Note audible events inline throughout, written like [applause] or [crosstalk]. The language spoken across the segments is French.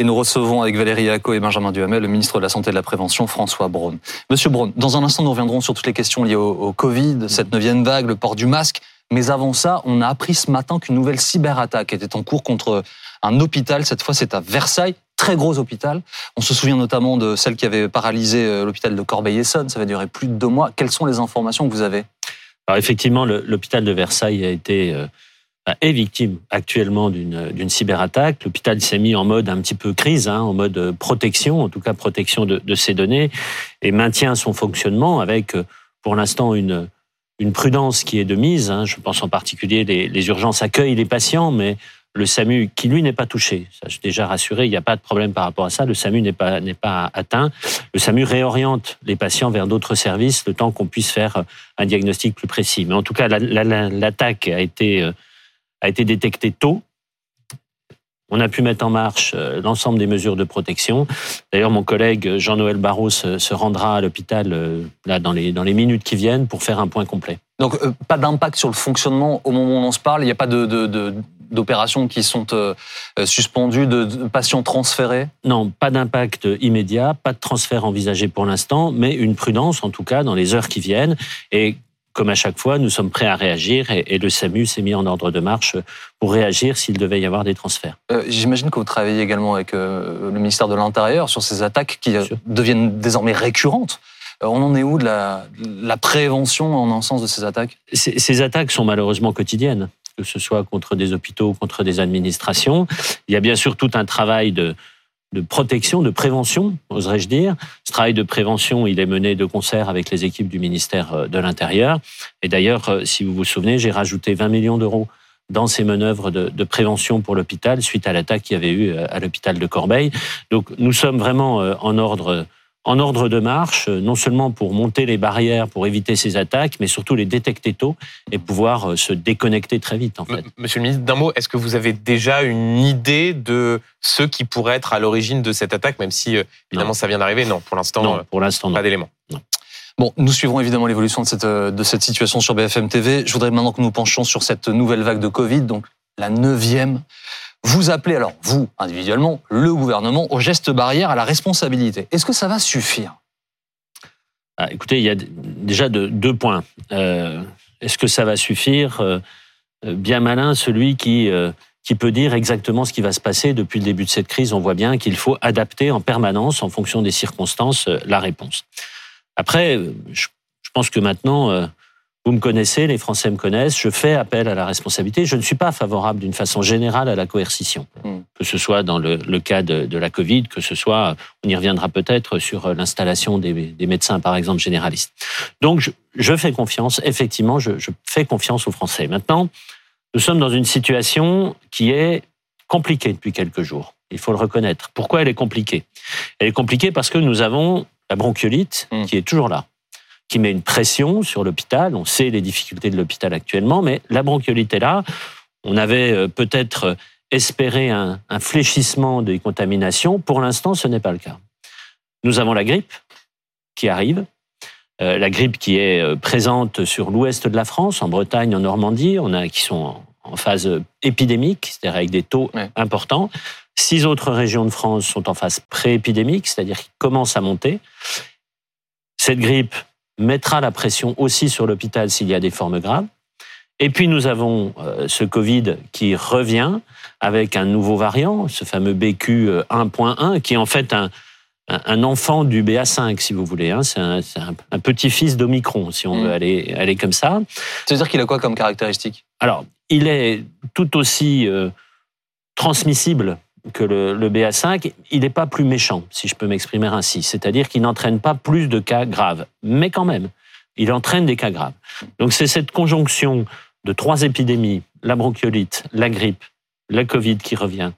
Et nous recevons avec Valérie Yacco et Benjamin Duhamel le ministre de la Santé et de la Prévention, François Braun. Monsieur Braun, dans un instant, nous reviendrons sur toutes les questions liées au, Covid, cette neuvième vague, le port du masque. Mais avant ça, on a appris ce matin qu'une nouvelle cyberattaque était en cours contre un hôpital. Cette fois, c'est à Versailles, très gros hôpital. On se souvient notamment de celle qui avait paralysé euh, l'hôpital de Corbeil-Essonne. Ça va durer plus de deux mois. Quelles sont les informations que vous avez? Alors effectivement, l'hôpital de Versailles a été euh, est victime actuellement d'une cyberattaque. L'hôpital s'est mis en mode un petit peu crise, hein, en mode protection, en tout cas protection de, de ses données, et maintient son fonctionnement avec, euh, pour l'instant, une, une prudence qui est de mise. Hein. Je pense en particulier les, les urgences accueillent les patients, mais le SAMU, qui lui n'est pas touché, ça je suis déjà rassuré, il n'y a pas de problème par rapport à ça, le SAMU n'est pas, n'est pas atteint. Le SAMU réoriente les patients vers d'autres services le temps qu'on puisse faire un diagnostic plus précis. Mais en tout cas, l'attaque a été euh, a été détecté tôt. On a pu mettre en marche euh, l'ensemble des mesures de protection. D'ailleurs, mon collègue Jean-Noël Barros se rendra à l'hôpital euh, là dans les, dans les minutes qui viennent pour faire un point complet. Donc, euh, pas d'impact sur le fonctionnement au moment où on se parle. Il n'y a pas de, d'opérations qui sont suspendues, de, patients transférés Non, pas d'impact immédiat, pas de transfert envisagé pour l'instant, mais une prudence en tout cas dans les heures qui viennent. Et comme à chaque fois, nous sommes prêts à réagir et, le SAMU s'est mis en ordre de marche pour réagir s'il devait y avoir des transferts. Euh, j'imagine que vous travaillez également avec euh, le ministère de l'Intérieur sur ces attaques qui euh, deviennent désormais récurrentes. On en est où de la, prévention en un sens de ces attaques? Ces attaques sont malheureusement quotidiennes, que ce soit contre des hôpitaux, contre des administrations. Il y a bien sûr tout un travail de, de protection, de prévention, oserais-je dire. Ce travail de prévention, il est mené de concert avec les équipes du ministère euh, de l'Intérieur. Et d'ailleurs, euh, si vous vous souvenez, j'ai rajouté 20 millions d'euros dans ces manœuvres de, de prévention pour l'hôpital suite à l'attaque qu'il y avait eu euh, à l'hôpital de Corbeil. Donc nous sommes vraiment en ordre en ordre de marche, non seulement pour monter les barrières, pour éviter ces attaques, mais surtout les détecter tôt et pouvoir euh, se déconnecter très vite. En fait. Monsieur le ministre, d'un mot, est-ce que vous avez déjà une idée de ceux qui pourraient être à l'origine de cette attaque, même si euh, évidemment ça vient d'arriver? Non, pour l'instant, non, euh, pour l'instant, pas d'éléments. Bon, nous suivrons évidemment l'évolution de cette, de cette situation sur BFM TV. Je voudrais maintenant que nous penchions sur cette nouvelle vague de Covid, donc la neuvième. Vous appelez alors, vous, individuellement, le gouvernement au geste barrière, à la responsabilité. Est-ce que ça va suffire? Ah, Écoutez, il y a déjà deux points. Euh, est-ce que ça va suffire? Euh, Bien malin celui qui, euh, qui peut dire exactement ce qui va se passer. Depuis le début de cette crise, on voit bien qu'il faut adapter en permanence, en fonction des circonstances, la réponse. Après, je pense que maintenant, vous me connaissez, les Français me connaissent, je fais appel à la responsabilité. Je ne suis pas favorable d'une façon générale à la coercition, hmm. que ce soit dans le, cas de, la Covid, que ce soit, on y reviendra peut-être sur l'installation des, médecins, par exemple, généralistes. Donc, je, fais confiance, effectivement, je, je fais confiance aux Français. Maintenant, nous sommes dans une situation qui est compliquée depuis quelques jours. Il faut le reconnaître. Pourquoi elle est compliquée? Elle est compliquée parce que nous avons la bronchiolite hmm. qui est toujours là qui met une pression sur l'hôpital. On sait les difficultés de l'hôpital actuellement, mais la bronchiolite est là. On avait euh, peut-être espéré un, fléchissement des contaminations. Pour l'instant, ce n'est pas le cas. Nous avons la grippe qui arrive. Euh, la grippe qui est euh, présente sur l'ouest de la France, en Bretagne, en Normandie, on a qui sont en phase épidémique, c'est-à-dire avec des taux importants. Six autres régions de France sont en phase pré-épidémique, c'est-à-dire qui commencent à monter. Cette grippe mettra la pression aussi sur l'hôpital s'il y a des formes graves. Et puis nous avons euh, ce Covid qui revient avec un nouveau variant, ce fameux BQ 1.1, qui est en fait un, un enfant du BA5, si vous voulez. Hein. C'est un, un petit-fils d'Omicron, si on veut mm. aller, aller comme ça. C'est-à-dire qu'il a quoi comme caractéristique? Alors, il est tout aussi euh, transmissible que le, le BA5, il n'est pas plus méchant, si je peux m'exprimer ainsi. C'est-à-dire qu'il n'entraîne pas plus de cas graves. Mais quand même, il entraîne des cas graves. Donc c'est cette conjonction de trois épidémies, la bronchiolite, la grippe, la Covid qui revient,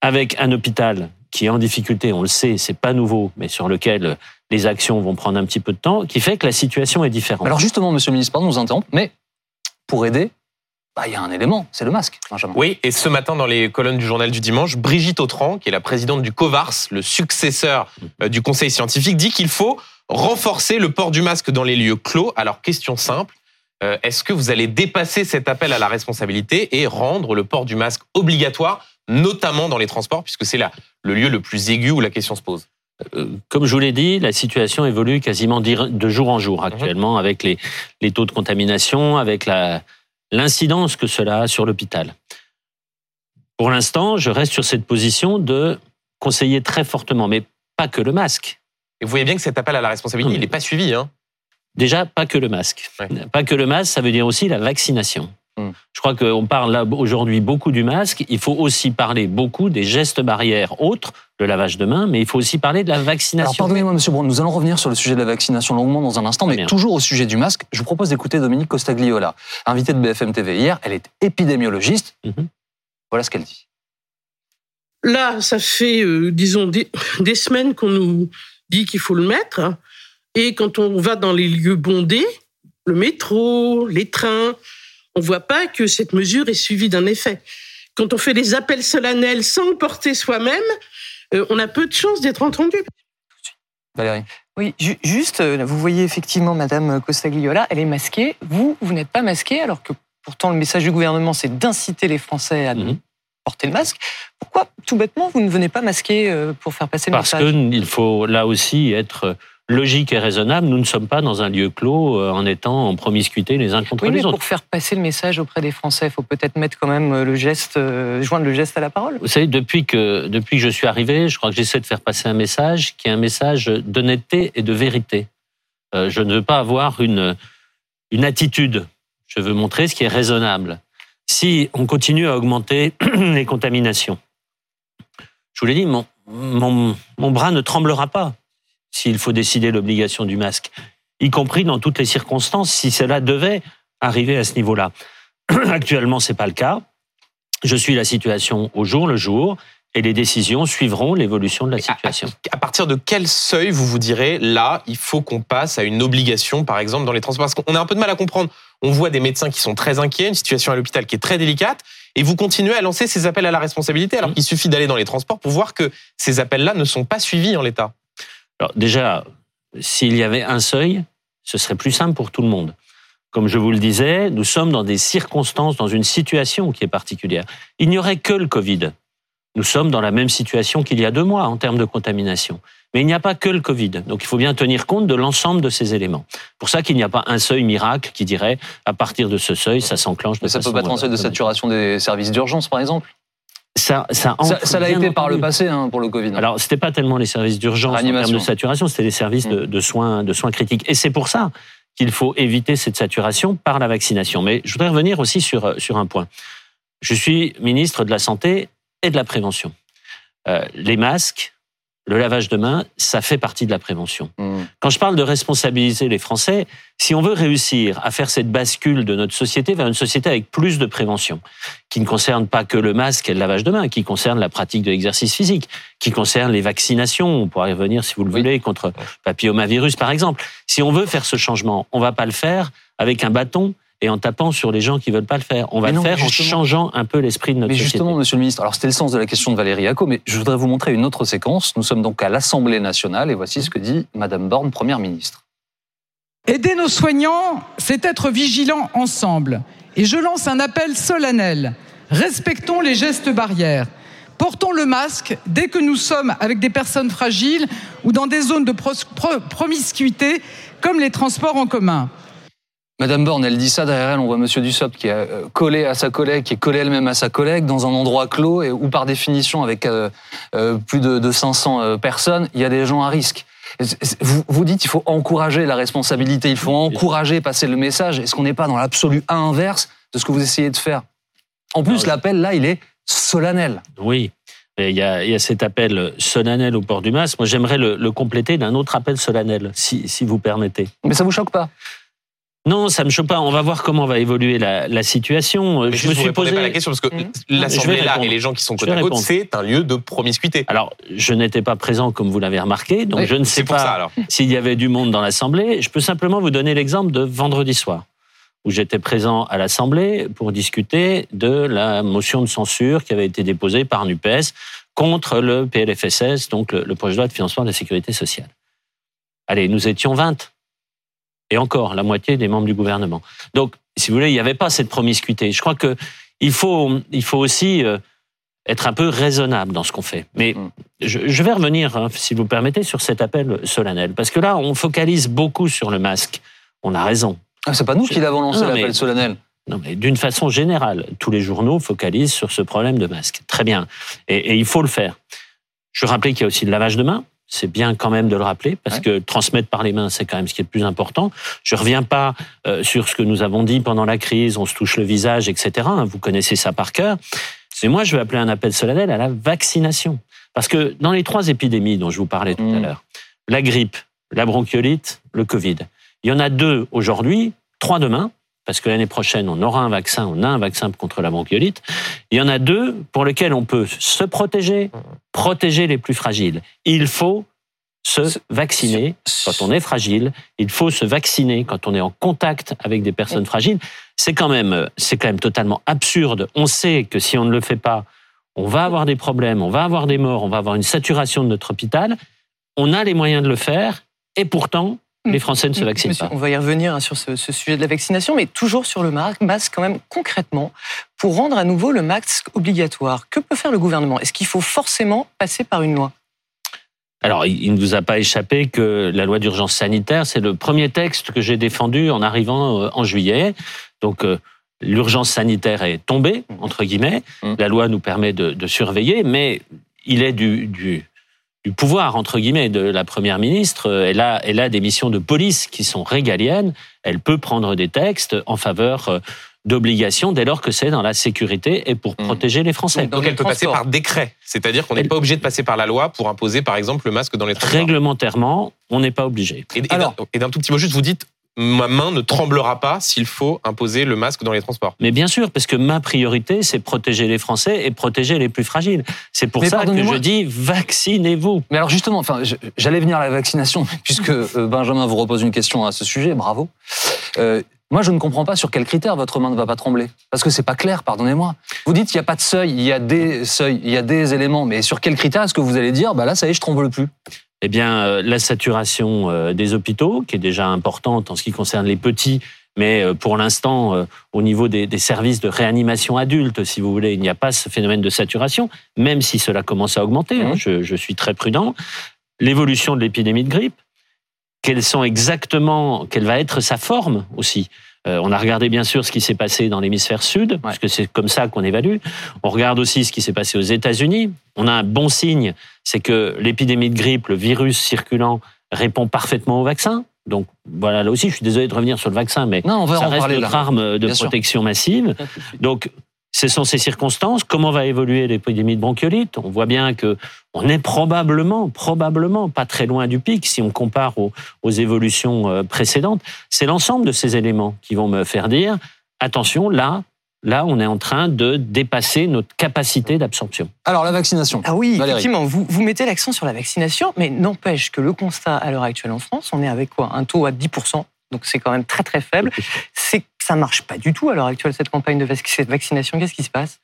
avec un hôpital qui est en difficulté, on le sait, c'est pas nouveau, mais sur lequel les actions vont prendre un petit peu de temps, qui fait que la situation est différente. Alors justement, Monsieur le ministre, pardon nous interrompre, mais pour aider, bah, il y a un élément, c'est le masque, Benjamin. Oui, et ce matin, dans les colonnes du journal du dimanche, Brigitte Autran, qui est la présidente du COVARS, le successeur euh, du conseil scientifique, dit qu'il faut renforcer le port du masque dans les lieux clos. Alors, question simple, Euh, Est-ce que vous allez dépasser cet appel à la responsabilité et rendre le port du masque obligatoire, notamment dans les transports, puisque c'est là le lieu le plus aigu où la question se pose? Euh, Comme je vous l'ai dit, la situation évolue quasiment de jour en jour actuellement avec les, les taux de contamination, avec la- l'incidence que cela a sur l'hôpital. Pour l'instant, je reste sur cette position de conseiller très fortement, mais pas que le masque. Et vous voyez bien que cet appel à la responsabilité, il n'est pas suivi. Hein Déjà, pas que le masque. Ouais. Pas que le masque, ça veut dire aussi la vaccination. Hmm. Je crois qu'on parle là aujourd'hui beaucoup du masque. Il faut aussi parler beaucoup des gestes barrières autres, le lavage de mains, mais il faut aussi parler de la Alors vaccination. pardonnez-moi, Monsieur Brown, nous allons revenir sur le sujet de la vaccination longuement dans un instant, mais bien. toujours au sujet du masque. Je vous propose d'écouter Dominique Costagliola, invitée de BFM TV hier. Elle est épidémiologiste. Mhm. Voilà ce qu'elle dit. Là, ça fait, euh, disons, des, des semaines qu'on nous dit qu'il faut le mettre. Et quand on va dans les lieux bondés, le métro, les trains, on voit pas que cette mesure est suivie d'un effet. Quand on fait des appels solennels sans porter soi-même, euh, on a peu de chances d'être entendu. Valérie. Oui, ju- juste, euh, vous voyez effectivement Madame Costagliola, elle est masquée. Vous, vous n'êtes pas masquée, alors que pourtant le message du gouvernement, c'est d'inciter les Français à Mhm. porter le masque. Pourquoi, tout bêtement, vous ne venez pas masquer euh, pour faire passer le Parce message? qu'il faut là aussi être logique et raisonnable. Nous ne sommes pas dans un lieu clos euh, en étant en promiscuité les uns contre Oui, mais les autres. pour faire passer le message auprès des Français, il faut peut-être mettre quand même euh, le geste, euh, joindre le geste à la parole. Vous savez, depuis que, depuis que je suis arrivé, je crois que j'essaie de faire passer un message qui est un message d'honnêteté et de vérité. Euh, je ne veux pas avoir une, une attitude. Je veux montrer ce qui est raisonnable. Si on continue à augmenter [clears throat] les contaminations, je vous l'ai dit, mon, mon, mon bras ne tremblera pas s'il faut décider l'obligation du masque, y compris dans toutes les circonstances, si cela devait arriver à ce niveau-là. [clears throat] Actuellement, c'est pas le cas. Je suis la situation au jour le jour et les décisions suivront l'évolution de la à- situation. À partir de quel seuil vous vous direz là, il faut qu'on passe à une obligation, par exemple, dans les transports? Parce qu'on a un peu de mal à comprendre. On voit des médecins qui sont très inquiets, une situation à l'hôpital qui est très délicate, et vous continuez à lancer ces appels à la responsabilité, alors Mhm. qu'il suffit d'aller dans les transports pour voir que ces appels-là ne sont pas suivis en l'état. Alors déjà, s'il y avait un seuil, ce serait plus simple pour tout le monde. Comme je vous le disais, nous sommes dans des circonstances, dans une situation qui est particulière. Il n'y aurait que le Covid. Nous sommes dans la même situation qu'il y a deux mois en termes de contamination. Mais il n'y a pas que le Covid. Donc il faut bien tenir compte de l'ensemble de ces éléments. Pour ça qu'il n'y a pas un seuil miracle qui dirait à partir de ce seuil, ça s'enclenche. de Mais ça peut pas être un seuil de saturation des services d'urgence, par exemple. Ça, ça, Ça ça l'a été par le passé hein, pour le Covid. Alors, c'était pas tellement les services d'urgence en termes de saturation, c'était les services de, de soins, de soins critiques. Et c'est pour ça qu'il faut éviter cette saturation par la vaccination. Mais je voudrais revenir aussi sur, sur un point. Je suis ministre de la Santé et de la Prévention. Euh, les masques, le lavage de mains, ça fait partie de la prévention. Hmm. Quand je parle de responsabiliser les Français, si on veut réussir à faire cette bascule de notre société vers une société avec plus de prévention, qui ne concerne pas que le masque et le lavage de mains, qui concerne la pratique de l'exercice physique, qui concerne les vaccinations, on pourra y revenir si vous le Oui. voulez, contre papillomavirus par exemple. Si on veut faire ce changement, on va pas le faire avec un bâton et en tapant sur les gens qui veulent pas le faire. On va Mais le faire en changeant un peu l'esprit de notre Mais société. justement, Monsieur le Ministre, alors c'était le sens de la question de Valérie Acco, mais je voudrais vous montrer une autre séquence. Nous sommes donc à l'Assemblée nationale et voici ce que dit Madame Borne, Première ministre. Aider nos soignants, c'est être vigilants ensemble. Et je lance un appel solennel. Respectons les gestes barrières. Portons le masque dès que nous sommes avec des personnes fragiles ou dans des zones de promiscuité comme les transports en commun. Madame Borne, elle dit ça, derrière elle, on voit Monsieur Dussopt qui est euh, collé à sa collègue, qui est collé elle-même à sa collègue, dans un endroit clos, et où par définition, avec euh, euh, plus de, de 500 euh, personnes, il y a des gens à risque. Vous, vous dites qu'il faut encourager la responsabilité, il faut encourager, passer le message. Est-ce qu'on n'est pas dans l'absolu inverse de ce que vous essayez de faire? En plus, Non, l'appel, là, il est solennel. Oui. Il y, a, il y a cet appel solennel au port du masque. Moi, j'aimerais le, le compléter d'un autre appel solennel, si, si vous permettez. Mais ça vous choque pas? Non, ça me choque pas. On va voir comment va évoluer la, la situation. Mais je me suis posé. pas la question parce que Mhm. l'Assemblée Je vais là et les gens qui sont côte à côte, c'est un lieu de promiscuité. Alors, je n'étais pas présent comme vous l'avez remarqué, donc Oui, je ne sais pas s'il y avait du monde dans l'Assemblée. Je peux simplement vous donner l'exemple de vendredi soir, où j'étais présent à l'Assemblée pour discuter de la motion de censure qui avait été déposée par NUPES contre le PLFSS, donc le, le projet de loi de financement de la sécurité sociale. Allez, nous étions 20. Et encore, la moitié des membres du gouvernement. Donc, si vous voulez, il n'y avait pas cette promiscuité. Je crois que il faut, il faut aussi euh, être un peu raisonnable dans ce qu'on fait. Mais Mm. je, je vais revenir, hein, si vous permettez, sur cet appel solennel. Parce que là, on focalise beaucoup sur le masque. On a raison. Ah, c'est pas nous qui l'avons lancé l'appel solennel. Non, mais d'une façon générale, tous les journaux focalisent sur ce problème de masque. Très bien. Et, et il faut le faire. Je rappelais qu'il y a aussi le lavage de mains. C'est bien quand même de le rappeler parce Ouais. que transmettre par les mains, c'est quand même ce qui est le plus important. Je reviens pas euh, sur ce que nous avons dit pendant la crise, on se touche le visage, etc. hein, Vous connaissez ça par cœur. C'est moi, je vais appeler un appel solennel à la vaccination. Parce que dans les trois épidémies dont je vous parlais tout à Mmh. l'heure, la grippe, la bronchiolite, le Covid, il y en a deux aujourd'hui, trois demain, parce que l'année prochaine, on aura un vaccin, on a un vaccin contre la bronchiolite. Il y en a deux pour lesquels on peut se protéger, protéger les plus fragiles. Il faut se vacciner quand on est fragile. Il faut se vacciner quand on est en contact avec des personnes fragiles. C'est quand même, c'est quand même totalement absurde. On sait que si on ne le fait pas, on va avoir des problèmes, on va avoir des morts, on va avoir une saturation de notre hôpital. On a les moyens de le faire et pourtant, les Français ne se vaccinent Monsieur, pas. On va y revenir hein, sur ce, ce sujet de la vaccination, mais toujours sur le masque, quand même concrètement, pour rendre à nouveau le masque obligatoire. Que peut faire le gouvernement? Est-ce qu'il faut forcément passer par une loi? Alors, il ne vous a pas échappé que la loi d'urgence sanitaire, c'est le premier texte que j'ai défendu en arrivant euh, en juillet. Donc, euh, l'urgence sanitaire est tombée, entre guillemets. Mm. La loi nous permet de, de surveiller, mais il est du, du, du pouvoir, entre guillemets, de la Première ministre. Euh, Elle a, elle a des missions de police qui sont régaliennes. Elle peut prendre des textes en faveur euh, d'obligations dès lors que c'est dans la sécurité et pour Mm. protéger les Français. Donc, elle peut passer par décret. C'est-à-dire qu'on n'est pas obligé de passer par la loi pour imposer, par exemple, le masque dans les transports. Réglementairement, on n'est pas obligé. Et d'un tout petit mot juste, vous dites, ma main ne tremblera pas s'il faut imposer le masque dans les transports. Mais bien sûr, parce que ma priorité, c'est protéger les Français et protéger les plus fragiles. C'est pour Mais ça que je dis vaccinez-vous. Mais alors justement, enfin, j'allais venir à la vaccination, [laughs] puisque euh, Benjamin vous repose une question à ce sujet, bravo. Euh, moi, je ne comprends pas sur quels critères votre main ne va pas trembler. Parce que c'est pas clair, pardonnez-moi. Vous dites qu'il n'y a pas de seuil, il y a des seuils, il y a des éléments, mais sur quels critères est-ce que vous allez dire, bah là, ça y est, je tremble plus? Eh bien, euh, la saturation euh, des hôpitaux, qui est déjà importante en ce qui concerne les petits, mais euh, pour l'instant, au niveau des, des services de réanimation adulte, si vous voulez, il n'y a pas ce phénomène de saturation, même si cela commence à augmenter. hein, je, je suis très prudent. L'évolution de l'épidémie de grippe, quelles sont exactement, quelle va être sa forme aussi? Euh, on a regardé bien sûr ce qui s'est passé dans l'hémisphère sud, parce que c'est comme ça qu'on évalue. On regarde aussi ce qui s'est passé aux États-Unis. On a un bon signe, c'est que l'épidémie de grippe, le virus circulant, répond parfaitement au vaccin. Donc voilà, là aussi, je suis désolé de revenir sur le vaccin, mais Non, on va ça en reste parler notre là. arme de Bien sûr. protection massive. Donc, ce sont ces circonstances. Comment va évoluer l'épidémie de bronchiolite? On voit bien que on est probablement, probablement pas très loin du pic si on compare aux, aux évolutions euh, précédentes. C'est l'ensemble de ces éléments qui vont me faire dire attention, là, là, on est en train de dépasser notre capacité d'absorption. Alors, la vaccination. Ah oui, Valérie. effectivement, vous, vous mettez l'accent sur la vaccination, mais n'empêche que le constat à l'heure actuelle en France, on est avec quoi? Un taux à 10%, donc c'est quand même très très faible. C'est ça marche pas du tout à l'heure actuelle, cette campagne de vaccination. Qu'est-ce qui se passe?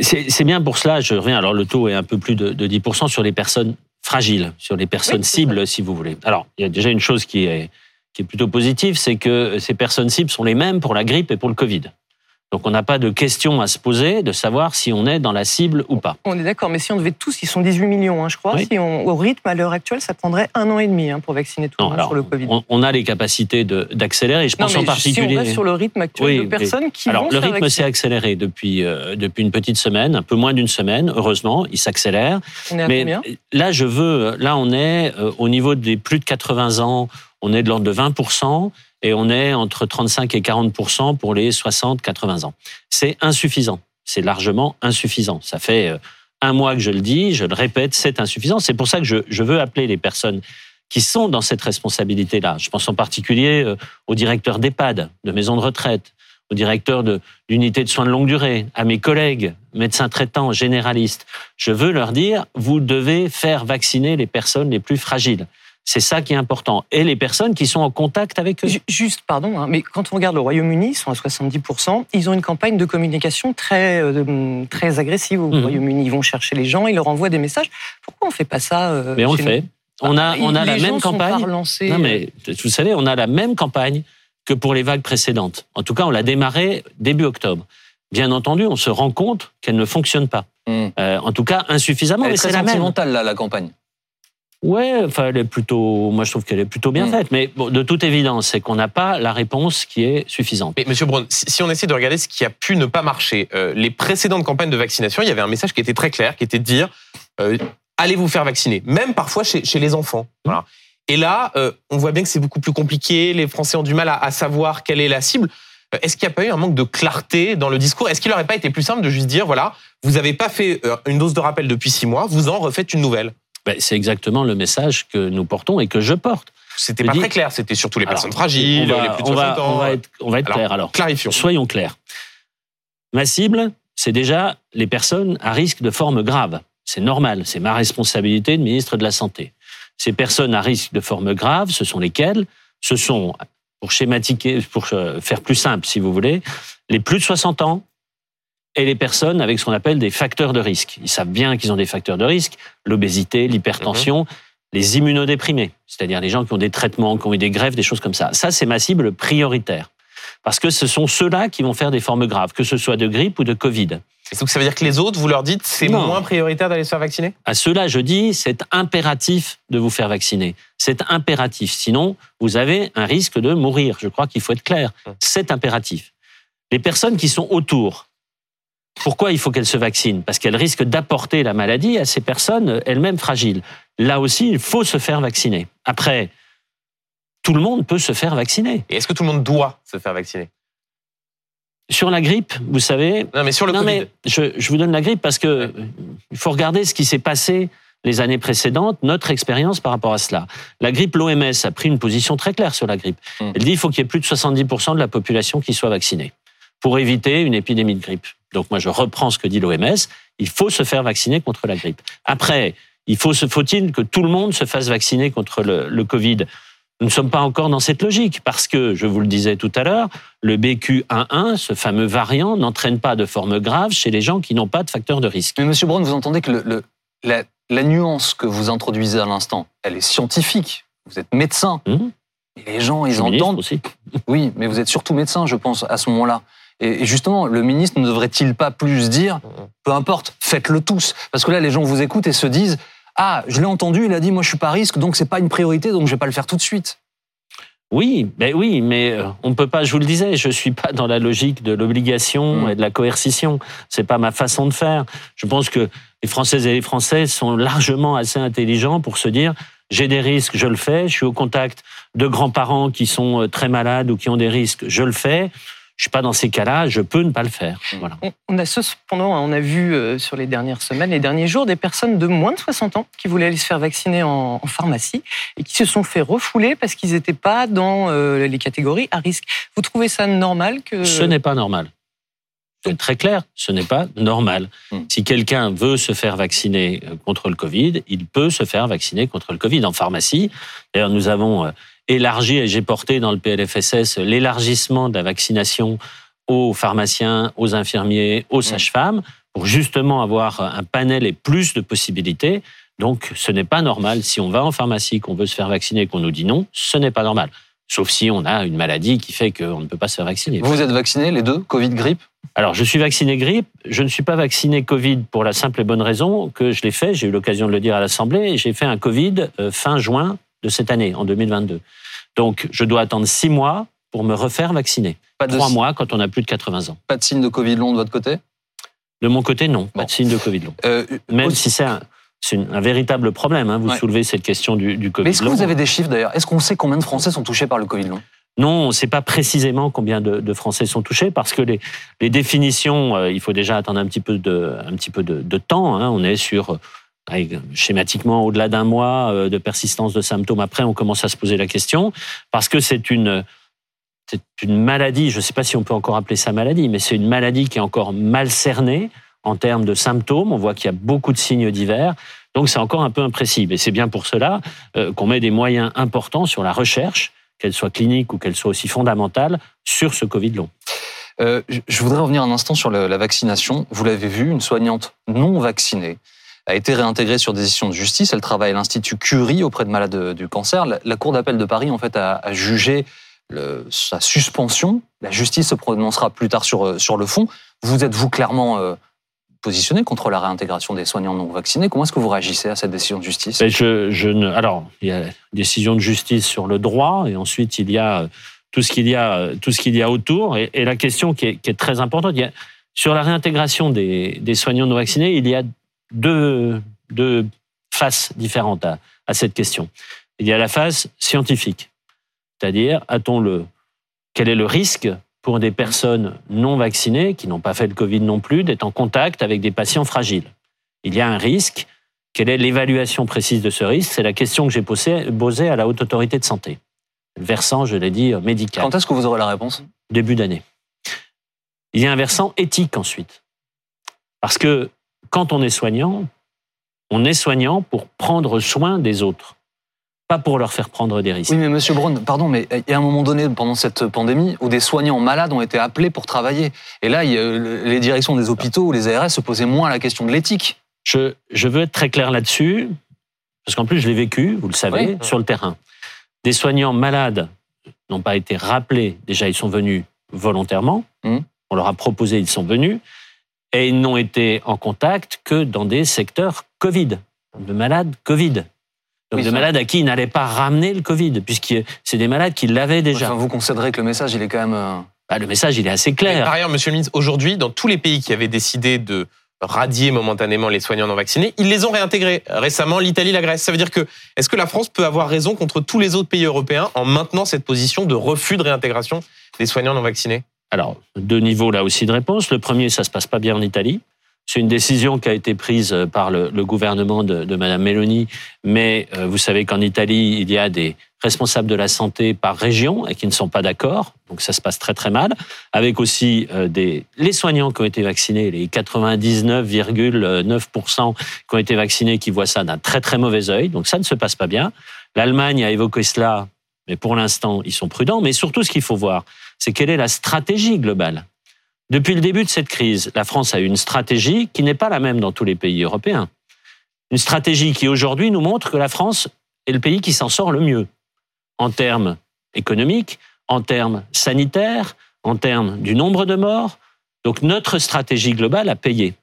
C'est bien pour cela, je reviens. Alors, le taux est un peu plus de, de 10% sur les personnes fragiles, sur les personnes Oui, cibles, si vous voulez. Alors, il y a déjà une chose qui est, qui est plutôt positive, c'est que ces personnes cibles sont les mêmes pour la grippe et pour le Covid. Donc, on n'a pas de question à se poser de savoir si on est dans la cible ou pas. On est d'accord, mais si on devait tous, ils sont 18 millions, hein, je crois. Oui. Si on, au rythme à l'heure actuelle, ça prendrait un an et demi hein, pour vacciner tout le monde alors, sur le Covid. on, on a les capacités d'accélérer. Je non, pense en si on particulier. reste sur le rythme actuel Oui, de mais- personnes qui Alors, vont le rythme s'est accéléré depuis, euh, depuis une petite semaine, un peu moins d'une semaine, heureusement, il s'accélère. On est à Mais combien? là, je veux, là, on est euh, au niveau des plus de 80 ans, on est de l'ordre de 20%, et on est entre 35 et 40% pour les 60-80 ans. C'est insuffisant. C'est largement insuffisant. Ça fait euh, un mois que je le dis, je le répète, c'est insuffisant. C'est pour ça que je, je veux appeler les personnes qui sont dans cette responsabilité-là. Je pense en particulier euh, aux directeurs d'EHPAD, de maisons de retraite, aux directeurs d'unités de soins de longue durée, à mes collègues, médecins traitants, généralistes. Je veux leur dire, vous devez faire vacciner les personnes les plus fragiles. C'est ça qui est important. Et les personnes qui sont en contact avec eux. Ju- Juste, pardon, hein, mais quand on regarde le Royaume-Uni, ils sont à 70%, ils ont une campagne de communication très, euh, très agressive au Mhm. Royaume-Uni. Ils vont chercher les gens, ils leur envoient des messages. Pourquoi on ne fait pas ça euh, Mais on le fait. On a, on a Les la gens même sont pas campagne. Non, mais vous savez, on a la même campagne que pour les vagues précédentes. En tout cas, on l'a démarré début octobre. Bien entendu, on se rend compte qu'elle ne fonctionne pas. Hmm. Euh, en tout cas, insuffisamment, Elle est mais très c'est la même. sentimentale, là, la campagne. Ouais, enfin, elle est plutôt. Moi, je trouve qu'elle est plutôt bien Mm. faite. Mais bon, de toute évidence, c'est qu'on n'a pas la réponse qui est suffisante. Mais Monsieur Braun, si on essaie de regarder ce qui a pu ne pas marcher, euh, les précédentes campagnes de vaccination, il y avait un message qui était très clair, qui était de dire euh, allez vous faire vacciner, même parfois chez, chez les enfants. Voilà. Et là, euh, on voit bien que c'est beaucoup plus compliqué. Les Français ont du mal à, à savoir quelle est la cible. Est-ce qu'il n'y a pas eu un manque de clarté dans le discours? Est-ce qu'il n'aurait pas été plus simple de juste dire voilà, vous n'avez pas fait une dose de rappel depuis six mois, vous en refaites une nouvelle? Ben, c'est exactement le message que nous portons et que je porte. C'était pas dis- très clair. C'était surtout les Alors, personnes fragiles, on va, les plus de on va- 60 ans. on va être, on va être Alors, clair. Alors, Clarifions. soyons clairs. Ma cible, c'est déjà les personnes à risque de forme grave. C'est normal, c'est ma responsabilité de ministre de la Santé. Ces personnes à risque de forme grave, ce sont lesquelles? Ce sont, pour schématiquer, pour euh, faire plus simple si vous voulez, les plus de 60 ans et les personnes avec ce qu'on appelle des facteurs de risque. Ils savent bien qu'ils ont des facteurs de risque, l'obésité, l'hypertension, les immunodéprimés, c'est-à-dire les gens qui ont des traitements, qui ont eu des grèves, des choses comme ça. Ça, c'est ma cible prioritaire. Parce que ce sont ceux-là qui vont faire des formes graves, que ce soit de grippe ou de Covid. Et donc ça veut dire que les autres, vous leur dites, c'est moins prioritaire d'aller se faire vacciner? À ceux-là, je dis, c'est impératif de vous faire vacciner. C'est impératif. Sinon, vous avez un risque de mourir. Je crois qu'il faut être clair. C'est impératif. Les personnes qui sont autour, pourquoi il faut qu'elles se vaccinent Parce qu'elles risquent d'apporter la maladie à ces personnes elles-mêmes fragiles. Là aussi, il faut se faire vacciner. Après, tout le monde peut se faire vacciner. Et est-ce que tout le monde doit se faire vacciner? Sur la grippe, vous savez, Non, mais sur le non, Covid. mais je, je vous donne la grippe parce que euh, il faut regarder ce qui s'est passé les années précédentes, notre expérience par rapport à cela. La grippe, l'OMS a pris une position très claire sur la grippe. Mm. Elle dit qu'il faut qu'il y ait plus de 70% de la population qui soit vaccinée pour éviter une épidémie de grippe. Donc moi, je reprends ce que dit l'OMS. Il faut se faire vacciner contre la grippe. Après, il faut, se- faut-il que tout le monde se fasse vacciner contre le, le Covid? Nous ne sommes pas encore dans cette logique parce que, je vous le disais tout à l'heure, le BQ11, ce fameux variant, n'entraîne pas de forme grave chez les gens qui n'ont pas de facteur de risque. Mais Monsieur Brown, vous entendez que le- le- la, la nuance que vous introduisez à l'instant, elle est scientifique. Vous êtes médecin. Et les gens, ils entendent. aussi. Oui, mais vous êtes surtout médecin, je pense, à ce moment-là. Et justement, le ministre ne devrait-il pas plus dire, peu importe, faites-le tous Parce que là, les gens vous écoutent et se disent, ah, je l'ai entendu, il a dit, moi, je suis pas à risque, donc c'est pas une priorité, donc je vais pas le faire tout de suite. Oui, ben oui, mais euh, on peut pas. Je vous le disais, je suis pas dans la logique de l'obligation Mm. et de la coercition. C'est pas ma façon de faire. Je pense que les Françaises et les Français sont largement assez intelligents pour se dire j'ai des risques, je le fais. Je suis au contact de grands-parents qui sont euh, très malades ou qui ont des risques, je le fais. Je suis pas dans ces cas-là, je peux ne pas le faire. Voilà. On- a cependant, on a vu euh, sur les dernières semaines, les derniers jours, des personnes de moins de 60 ans qui voulaient aller se faire vacciner en, en pharmacie et qui se sont fait refouler parce qu'ils n'étaient pas dans euh, les catégories à risque. Vous trouvez ça normal que Ce n'est pas normal. C'est très clair, ce n'est pas normal. Mm. Si quelqu'un veut se faire vacciner euh, contre le Covid, il peut se faire vacciner contre le Covid en pharmacie. D'ailleurs, nous avons élargi, et j'ai porté dans le PLFSS l'élargissement de la vaccination aux pharmaciens, aux infirmiers, aux sages-femmes, pour justement avoir un panel et plus de possibilités. Donc, ce n'est pas normal. Si on va en pharmacie, qu'on veut se faire vacciner, qu'on nous dit non, ce n'est pas normal. Sauf si on a une maladie qui fait qu'on ne peut pas se faire vacciner. Vous êtes vacciné, les deux, Covid, grippe? Alors, je suis vacciné grippe. Je ne suis pas vacciné Covid pour la simple et bonne raison que je l'ai fait. J'ai eu l'occasion de le dire à l'Assemblée. J'ai fait un Covid euh, fin juin de cette année, en 2022. Donc, je dois attendre six mois pour me refaire vacciner. Pas de, Trois mois quand on a plus de 80 ans. pas de signe de Covid long de votre côté? De mon côté, non. Pas de signe de Covid long. Euh, Même aussi- si c'est un, c'est une- un véritable problème. hein. Vous Ouais. soulevez cette question du, du Covid Mais est-ce que vous avez des chiffres d'ailleurs? Est-ce qu'on sait combien de Français sont touchés par le Covid long? Non, on ne sait pas précisément combien de, de Français sont touchés parce que les, les définitions, euh, il faut déjà attendre un petit peu de, un petit peu de, de temps. hein. On est sur, schématiquement, au-delà d'un mois euh, de persistance de symptômes. Après, on commence à se poser la question parce que c'est une, maladie, je ne sais pas si on peut encore appeler ça maladie, mais c'est une maladie qui est encore mal cernée en termes de symptômes. On voit qu'il y a beaucoup de signes divers. Donc c'est encore un peu imprécis. Et c'est bien pour cela euh, qu'on met des moyens importants sur la recherche, qu'elle soit clinique ou qu'elle soit aussi fondamentale, sur ce Covid long. Euh, je- voudrais revenir un instant sur la vaccination. Vous l'avez vu, une soignante non vaccinée a été réintégrée sur décision de justice. Elle travaille à l'Institut Curie auprès de malades du cancer. La, Cour d'appel de Paris, en fait, a, jugé sa suspension. La justice se prononcera plus tard sur, sur le fond. Vous êtes, vous, clairement euh, positionné contre la réintégration des soignants non vaccinés? Comment est-ce que vous réagissez à cette décision de justice? Ben, Alors, il y a décision de justice sur le droit, et ensuite, il y a tout ce qu'il y a, tout ce qu'il y a autour. Et, la question qui est, qui est, très importante, sur la réintégration des, des, soignants non vaccinés, il y a deux, deux faces différentes à, à cette question. Il y a la phase scientifique, c'est-à-dire, a-t-on le, quel est le risque pour des personnes non vaccinées, qui n'ont pas fait le Covid non plus, d'être en contact avec des patients fragiles? Il y a un risque. Quelle est l'évaluation précise de ce risque? C'est la question que j'ai posée à la Haute Autorité de Santé versant, je l'ai dit, médical. Quand est-ce que vous aurez la réponse? Début d'année. Il y a un versant éthique ensuite. Parce que quand on est soignant, on est soignant pour prendre soin des autres, pas pour leur faire prendre des risques. Oui, mais Monsieur Braun, pardon, mais il y a un moment donné pendant cette pandémie où des soignants malades ont été appelés pour travailler. Et là, les directions des hôpitaux ou les ARS se posaient moins la question de l'éthique. Je, je, veux être très clair là-dessus, parce qu'en plus, je l'ai vécu, vous le savez, sur le terrain. Des soignants malades n'ont pas été rappelés. Déjà, ils sont venus volontairement. Mmh. On leur a proposé, ils sont venus. Et ils n'ont été en contact que dans des secteurs Covid, de malades Covid. Donc de malades à qui ils n'allaient pas ramener le Covid, puisque c'est des malades qui l'avaient déjà. vous considérez que le message, il est quand même... Euh, bah, le message, il est assez clair. par ailleurs, Monsieur le ministre, aujourd'hui, dans tous les pays qui avaient décidé de radier momentanément les soignants non vaccinés, ils les ont réintégrés. Récemment, l'Italie, la Grèce. Ça veut dire que, est-ce que la France peut avoir raison contre tous les autres pays européens en maintenant cette position de refus de réintégration des soignants non vaccinés? Alors, deux niveaux là aussi de réponse. Le premier, ça se passe pas bien en Italie. C'est une décision qui a été prise euh, par le, gouvernement de, de Madame Meloni, mais euh, vous savez qu'en Italie, il y a des responsables de la santé par région et qui ne sont pas d'accord, donc ça se passe très très mal. Avec aussi euh, des les soignants qui ont été vaccinés, les 99,9% qui ont été vaccinés, qui voient ça d'un très très mauvais œil, donc ça ne se passe pas bien. L'Allemagne a évoqué cela, mais pour l'instant ils sont prudents. Mais surtout, ce qu'il faut voir, c'est quelle est la stratégie globale. Depuis le début de cette crise, la France a une stratégie qui n'est pas la même dans tous les pays européens. Une stratégie qui aujourd'hui nous montre que la France est le pays qui s'en sort le mieux en termes économiques, en termes sanitaires, en termes du nombre de morts. Donc notre stratégie globale a payé.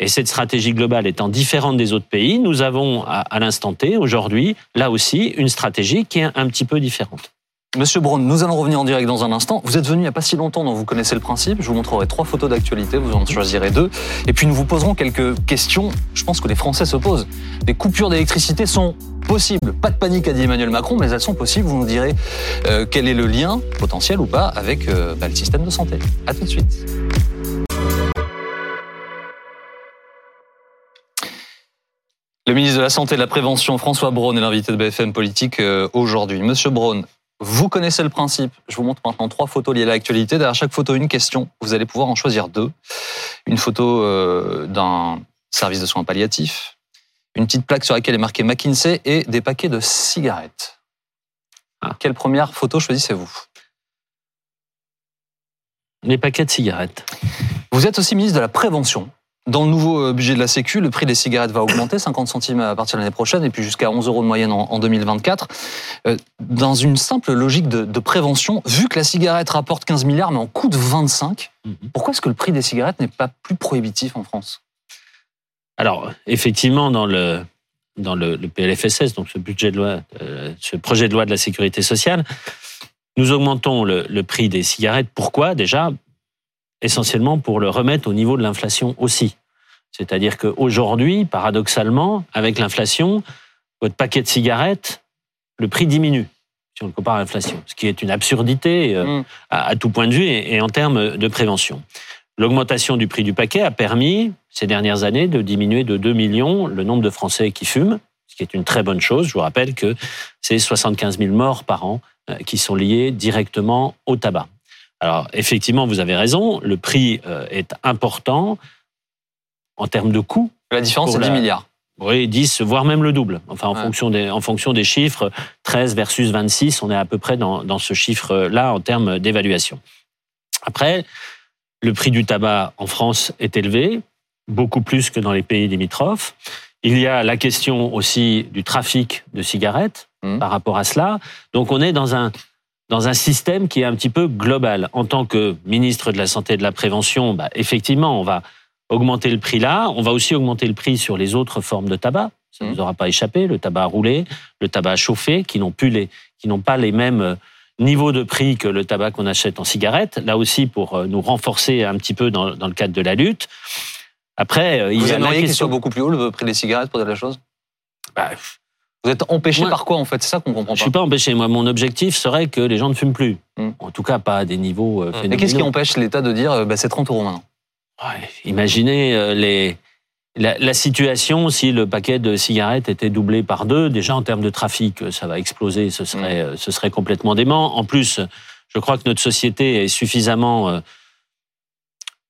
Et cette stratégie globale étant différente des autres pays, nous avons à, l'instant T, aujourd'hui, là aussi, une stratégie qui est un petit peu différente. Monsieur Braun, nous allons revenir en direct dans un instant. Vous êtes venu il n'y a pas si longtemps, donc vous connaissez le principe. Je vous montrerai trois photos d'actualité, vous en choisirez deux. Et puis nous vous poserons quelques questions, je pense que les Français se posent. Les coupures d'électricité sont possibles. Pas de panique, a dit Emmanuel Macron, mais elles sont possibles. Vous nous direz euh, quel est le lien, potentiel ou pas, avec euh, bah, le système de santé. A tout de suite. Le ministre de la Santé et de la Prévention, François Braun, est l'invité de BFM Politique euh, aujourd'hui. Monsieur Braun, vous connaissez le principe. Je vous montre maintenant trois photos liées à l'actualité. Derrière chaque photo, une question. Vous allez pouvoir en choisir deux. Une photo euh, d'un service de soins palliatifs, une petite plaque sur laquelle est marqué McKinsey et des paquets de cigarettes. Ah. Quelle première photo choisissez-vous? Les paquets de cigarettes. Vous êtes aussi ministre de la Prévention. Dans le nouveau euh, budget de la Sécu, le prix des cigarettes va augmenter, 50 centimes à partir de l'année prochaine, et puis jusqu'à 11 euros de moyenne en 2024. Euh, dans une simple logique de, prévention, vu que la cigarette rapporte 15 milliards, mais en coûte 25, mhm. pourquoi est-ce que le prix des cigarettes n'est pas plus prohibitif en France? Alors, effectivement, dans le, dans le, PLFSS, donc ce budget de loi, euh, ce projet de loi de la sécurité sociale, nous augmentons le, le prix des cigarettes. Pourquoi? Déjà, essentiellement pour le remettre au niveau de l'inflation aussi. C'est-à-dire qu'aujourd'hui, paradoxalement, avec l'inflation, votre paquet de cigarettes, le prix diminue si on le compare à l'inflation, ce qui est une absurdité euh, mm. à, tout point de vue et, en termes de prévention. L'augmentation du prix du paquet a permis, ces dernières années, de diminuer de 2 millions le nombre de Français qui fument, ce qui est une très bonne chose. Je vous rappelle que c'est 75 000 morts par an euh, qui sont liés directement au tabac. Alors effectivement, vous avez raison, le prix euh, est important en termes de coût. La différence, c'est 10 milliards. Oui, 10, voire même le double. Enfin, en, fonction, des, en fonction des chiffres, 13 versus 26, on est à peu près dans, dans ce chiffre-là en termes d'évaluation. Après, le prix du tabac en France est élevé, beaucoup plus que dans les pays limitrophes. Il y a la question aussi du trafic de cigarettes Mhm. par rapport à cela. Donc on est dans un dans un système qui est un petit peu global. En tant que ministre de la Santé et de la Prévention, bah, effectivement, on va augmenter le prix là. On va aussi augmenter le prix sur les autres formes de tabac. Ça ne Mhm. vous aura pas échappé. Le tabac à rouler, le tabac à chauffer, qui n'ont plus les, qui n'ont pas les mêmes euh, niveaux de prix que le tabac qu'on achète en cigarette. Là aussi, pour euh, nous renforcer un petit peu dans, dans le cadre de la lutte. Après, euh, il Vous y a la qu'il soit beaucoup plus haut le prix des cigarettes pour dire la chose? Bah, Vous êtes empêché Moi- par quoi en fait? C'est ça qu'on comprend je pas. suis pas empêché. Moi, mon objectif serait que les gens ne fument plus. Hmm. En tout cas, pas à des niveaux Hmm. phénoménaux. Mais qu'est-ce qui empêche l'État de dire euh, bah, c'est 30 euros maintenant? Ouais, Imaginez euh, les, la, la situation si le paquet de cigarettes était doublé par deux. Déjà, en termes de trafic, ça va exploser. Ce serait, euh, ce serait complètement dément. En plus, je crois que notre société est suffisamment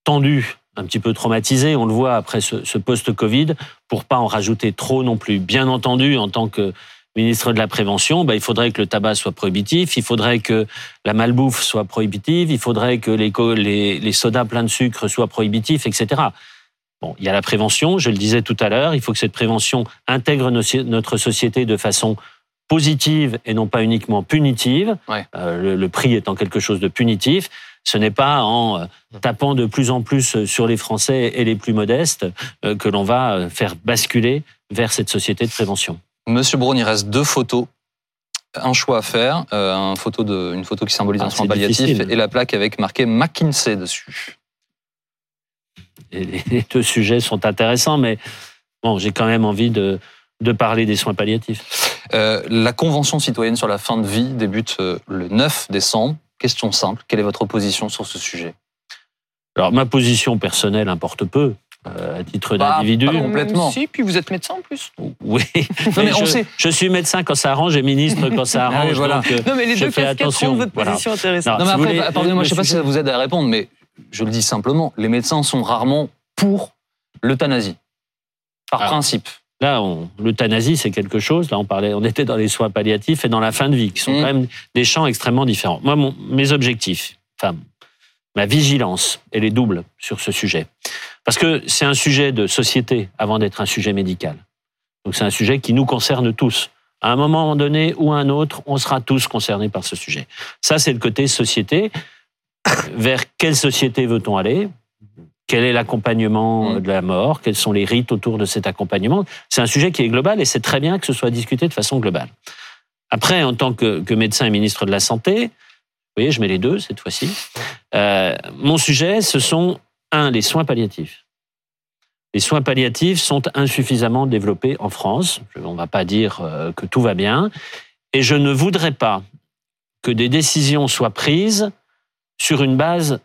tendue, un petit peu traumatisée. On le voit après ce, ce post-Covid, pour pas en rajouter trop non plus. Bien entendu, en tant que ministre de la Prévention, bah, il faudrait que le tabac soit prohibitif, il faudrait que la malbouffe soit prohibitive, il faudrait que les, les, les sodas pleins de sucre soient prohibitifs, etc. Bon, il y a la prévention, je le disais tout à l'heure, il faut que cette prévention intègre nos- notre société de façon positive et non pas uniquement punitive, Ouais. Euh, le, le prix étant quelque chose de punitif. Ce n'est pas en euh, tapant de plus en plus sur les Français et les plus modestes euh, que l'on va euh, faire basculer vers cette société de prévention. Monsieur Braun, il reste deux photos. Un choix à faire, euh, un photo de, une photo qui symbolise Ah, un soin palliatif difficile. et la plaque avec marqué McKinsey dessus. Et les deux sujets sont intéressants, mais bon, j'ai quand même envie de, de parler des soins palliatifs. Euh, la Convention citoyenne sur la fin de vie débute le 9 décembre. Question simple, quelle est votre position sur ce sujet? Alors, ma position personnelle importe peu, euh, à titre Bah, d'individu. pas complètement. Si, puis vous êtes médecin en plus. Oui, mais on sait. je suis médecin quand ça arrange et ministre quand ça [laughs] Ah arrange. voilà. donc, euh, Non, mais les je deux fais attention. votre Voilà. position intéressante. Non, Non, mais si après, pardonnez-moi, je sais pas si ça vous aide à répondre, mais je le dis simplement, les médecins sont rarement pour l'euthanasie. Par Alors, principe. Là, l'euthanasie, c'est quelque chose. Là, on parlait, on était dans les soins palliatifs et dans la fin de vie, qui sont Mm. quand même des champs extrêmement différents. Moi, mon- mes objectifs, enfin, ma vigilance, elle est double sur ce sujet. Parce que c'est un sujet de société avant d'être un sujet médical. Donc, c'est un sujet qui nous concerne tous. À un moment donné ou à un autre, on sera tous concernés par ce sujet. Ça, c'est le côté société. Vers quelle société veut-on aller? Quel est l'accompagnement Mm. euh, de la mort? Quels sont les rites autour de cet accompagnement? C'est un sujet qui est global et c'est très bien que ce soit discuté de façon globale. Après, en tant que, que médecin et ministre de la Santé, vous voyez, je mets les deux cette fois-ci. Euh, mon sujet, ce sont, un, les soins palliatifs. Les soins palliatifs sont insuffisamment développés en France. On ne va pas dire euh, que tout va bien. Et je ne voudrais pas que des décisions soient prises sur une base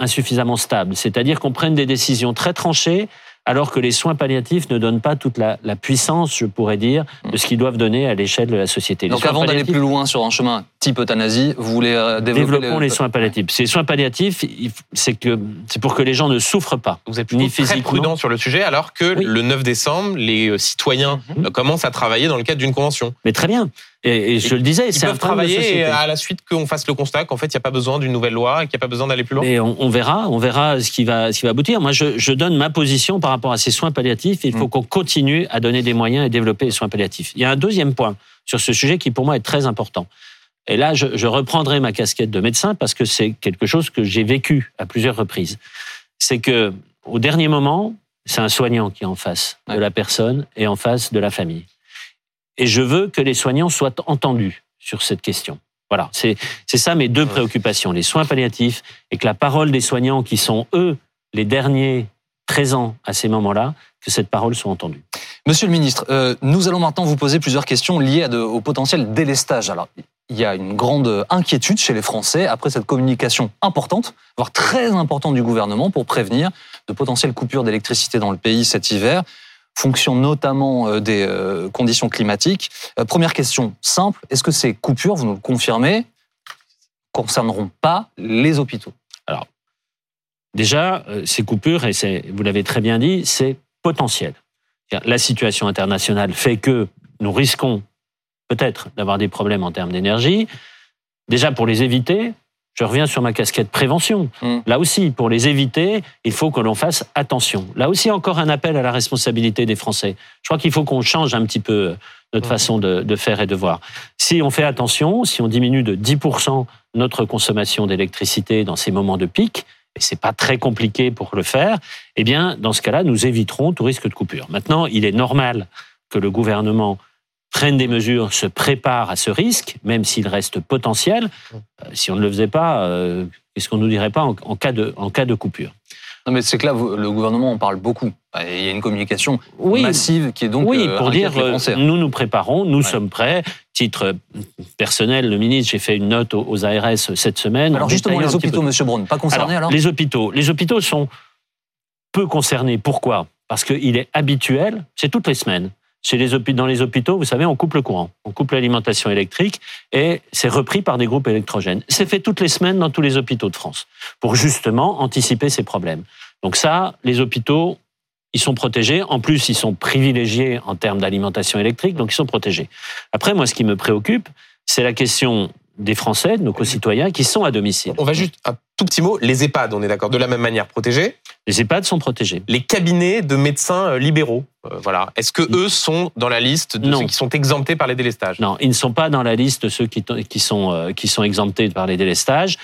insuffisamment stable. C'est-à-dire qu'on prenne des décisions très tranchées alors que les soins palliatifs ne donnent pas toute la, la puissance, je pourrais dire, de ce qu'ils doivent donner à l'échelle de la société. Les Donc avant d'aller plus loin sur un chemin type euthanasie, vous voulez euh, développer Développons les soins palliatifs. Ces soins palliatifs, c'est que c'est pour que les gens ne souffrent pas. Vous êtes plutôt Ni très prudent sur le sujet, alors que Oui. le 9 décembre, les euh, citoyens Mhm. commencent à travailler dans le cadre d'une convention. Mais très bien. Et, et je le disais, Ils c'est un peuvent problème de travailler à la suite qu'on fasse le constat qu'en fait, il n'y a pas besoin d'une nouvelle loi et qu'il n'y a pas besoin d'aller plus loin. Et on, on verra, on verra ce qui va, ce qui va aboutir. Moi, je, je donne ma position par rapport à ces soins palliatifs. Il faut Mm. qu'on continue à donner des moyens et développer les soins palliatifs. Il y a un deuxième point sur ce sujet qui, pour moi, est très important. Et là, je, je reprendrai ma casquette de médecin parce que c'est quelque chose que j'ai vécu à plusieurs reprises. C'est que, au dernier moment, c'est un soignant qui est en face Ouais. de la personne et en face de la famille. Et je veux que les soignants soient entendus sur cette question. Voilà, c'est c'est ça mes deux préoccupations, les soins palliatifs et que la parole des soignants qui sont eux les derniers présents à ces moments-là, que cette parole soit entendue. Monsieur le ministre, euh, nous allons maintenant vous poser plusieurs questions liées au potentiel délestage. Alors, il y a une grande inquiétude chez les Français après cette communication importante, voire très importante du gouvernement pour prévenir de potentielles coupures d'électricité dans le pays cet hiver, fonction notamment euh, des euh, conditions climatiques. Première question simple, est-ce que ces coupures, vous nous le confirmez, concerneront pas les hôpitaux? Déjà, euh, ces coupures, et c'est- vous l'avez très bien dit, c'est potentiel. La situation internationale fait que nous risquons peut-être d'avoir des problèmes en termes d'énergie. Déjà, pour les éviter, je reviens sur ma casquette prévention. Mm. Là aussi, pour les éviter, il faut que l'on fasse attention. Là aussi, encore un appel à la responsabilité des Français. Je crois qu'il faut qu'on change un petit peu notre Mm. façon de, de faire et de voir. Si on fait attention, si on diminue de 10% notre consommation d'électricité dans ces moments de pic, et c'est pas très compliqué pour le faire, eh bien, dans ce cas-là, nous éviterons tout risque de coupure. Maintenant, il est normal que le gouvernement prenne des mesures, se prépare à ce risque, même s'il reste potentiel. Euh, si on ne le faisait pas, euh, qu'est-ce qu'on nous dirait pas en, cas de coupure? Non, mais c'est que là, le gouvernement en parle beaucoup. Il y a une communication Oui, massive qui est donc oui, euh, pour dire, euh, nous nous préparons, nous Ouais. sommes prêts. Titre euh, personnel, le ministre, j'ai fait une note aux, ARS cette semaine. Alors justement, les hôpitaux, Monsieur Braun, pas concernés alors, Les hôpitaux. Les hôpitaux sont peu concernés. Pourquoi? Parce qu'il est habituel, c'est toutes les semaines. Chez les dans les hôpitaux, vous savez, on coupe le courant, on coupe l'alimentation électrique et c'est repris par des groupes électrogènes. C'est fait toutes les semaines dans tous les hôpitaux de France pour justement anticiper ces problèmes. Donc ça, les hôpitaux, ils sont protégés. En plus, ils sont privilégiés en termes d'alimentation électrique, donc ils sont protégés. Après, moi, ce qui me préoccupe, c'est la question des Français, de nos concitoyens, qui sont à domicile. On va juste un tout petit mot. Les EHPAD, on est d'accord, de la même manière protégés. Les EHPAD sont protégés. Les cabinets de médecins euh, libéraux, euh, voilà. Est-ce que eux sont dans la liste de Non. ceux qui sont exemptés par les délestages? Non, ils ne sont pas dans la liste de ceux qui, qui, sont, euh, qui sont exemptés par les délestages.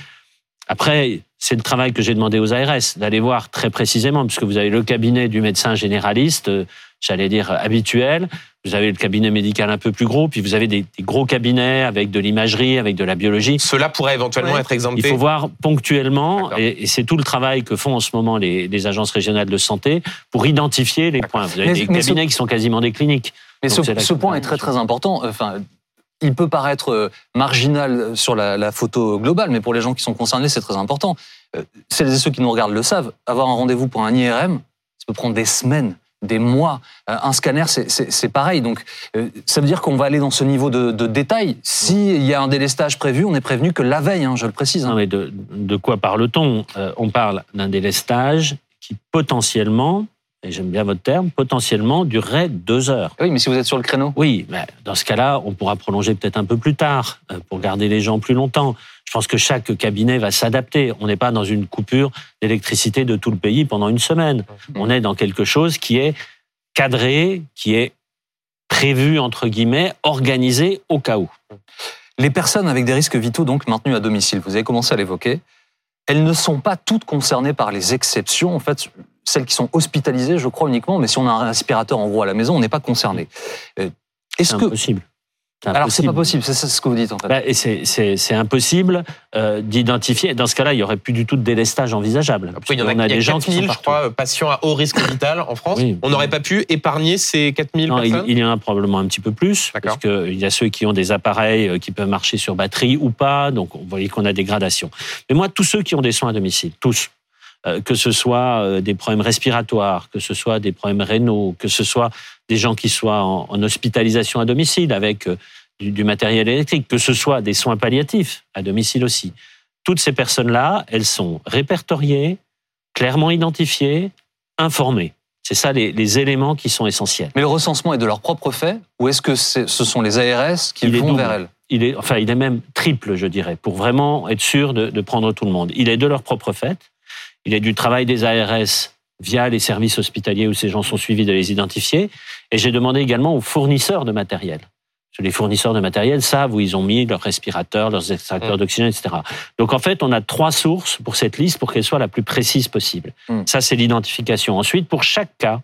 Après, c'est le travail que j'ai demandé aux ARS, d'aller voir très précisément, puisque vous avez le cabinet du médecin généraliste, j'allais dire habituel, vous avez le cabinet médical un peu plus gros, puis vous avez des, des gros cabinets avec de l'imagerie, avec de la biologie. Ceux-là pourraient éventuellement Ouais. être exemptés. Il faut voir ponctuellement, et, et c'est tout le travail que font en ce moment les, les agences régionales de santé pour identifier les points. Vous avez Mais- des mais ce- cabinets qui sont quasiment des cliniques. Mais Donc, ce, point est très très important. Enfin, il peut paraître euh, marginal sur la, la photo globale, mais pour les gens qui sont concernés, c'est très important. Euh, Celles et ceux qui nous regardent le savent. Avoir un rendez-vous pour un IRM, ça peut prendre des semaines, des mois. Euh, Un scanner, c'est- pareil. Donc, euh, ça veut dire qu'on va aller dans ce niveau de, de détail. S'il y a un délestage prévu, on est prévenu que la veille, hein, je le précise. hein. Non, mais de, de quoi parle-t-on? Euh, On parle d'un délestage qui potentiellement, et j'aime bien votre terme, potentiellement durerait deux heures. Oui, mais si vous êtes sur le créneau. Oui, mais dans ce cas-là, on pourra prolonger peut-être un peu plus tard pour garder les gens plus longtemps. Je pense que chaque cabinet va s'adapter. On n'est pas dans une coupure d'électricité de tout le pays pendant une semaine. On est dans quelque chose qui est cadré, qui est prévu, entre guillemets, organisé au cas où. Les personnes avec des risques vitaux donc maintenues à domicile, vous avez commencé à l'évoquer, elles ne sont pas toutes concernées par les exceptions. En fait, celles qui sont hospitalisées, je crois uniquement, mais si on a un respirateur en gros à la maison, on n'est pas concerné. Euh, Est-ce C'est que impossible. Alors c'est pas possible, c'est ce que vous dites en fait. Bah, et c'est- c'est c'est impossible euh, d'identifier. Dans ce cas-là, il y aurait plus du tout de délestage envisageable. Après, il y en a, On a il y a des gens qui 4000, sont je crois, patients à haut risque vital en France. Oui. On n'aurait pas pu épargner ces 4000 Non, il, personnes il y en a probablement un petit peu plus, D'accord. parce qu'il y a ceux qui ont des appareils euh, qui peuvent marcher sur batterie ou pas, donc vous voyez qu'on a des gradations. Mais moi, tous ceux qui ont des soins à domicile, tous, euh, que ce soit euh, des problèmes respiratoires, que ce soit des problèmes rénaux, que ce soit des gens qui soient en, en hospitalisation à domicile avec euh, du, du matériel électrique, que ce soit des soins palliatifs à domicile aussi. Toutes ces personnes-là, elles sont répertoriées, clairement identifiées, informées. C'est ça les, les éléments qui sont essentiels. Mais le recensement est de leur propre fait ou est-ce que ce sont les ARS qui Il vont vers elles? Il est, enfin, il est même triple, je dirais, pour vraiment être sûr de, de prendre tout le monde. Il est de leur propre fait. Il est du travail des ARS via les services hospitaliers où ces gens sont suivis de les identifier. Et j'ai demandé également aux fournisseurs de matériel. Parce que les fournisseurs de matériel savent où ils ont mis leurs respirateurs, leurs extracteurs Mm. d'oxygène, etc. Donc en fait, on a trois sources pour cette liste pour qu'elle soit la plus précise possible. Mm. Ça, c'est l'identification. Ensuite, pour chaque cas,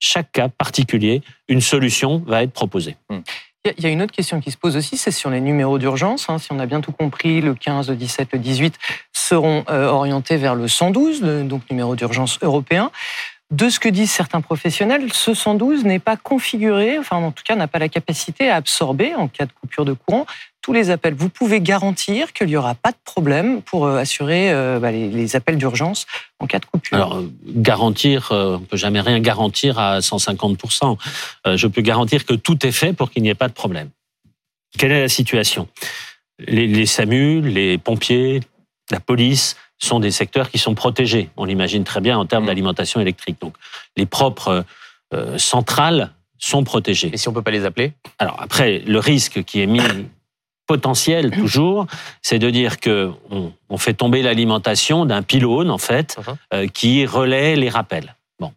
chaque cas particulier, une solution va être proposée. A- il y a une autre question qui se pose aussi, c'est sur les numéros d'urgence. hein. Si on a bien tout compris, le 15, le 17, le 18 seront euh, orientés vers le 112, le donc numéro d'urgence européen. De ce que disent certains professionnels, ce 112 n'est pas configuré, enfin en tout cas n'a pas la capacité à absorber en cas de coupure de courant tous les appels. Vous pouvez garantir qu'il n'y aura pas de problème pour euh, assurer euh, bah, les, appels d'urgence en cas de coupure. Alors, euh, garantir, on peut jamais rien garantir à 150%. Euh, Je peux garantir que tout est fait pour qu'il n'y ait pas de problème. Quelle est la situation? Les, les SAMU, les pompiers, la police sont des secteurs qui sont protégés. On l'imagine très bien en termes Mmh. d'alimentation électrique. Donc, les propres euh, centrales sont protégées. Et si on peut pas les appeler? Alors après, le risque qui est mis [coughs] potentiel toujours, c'est de dire que on, on fait tomber l'alimentation d'un pylône en fait Mhm. euh, qui relaie les rappels. Bon,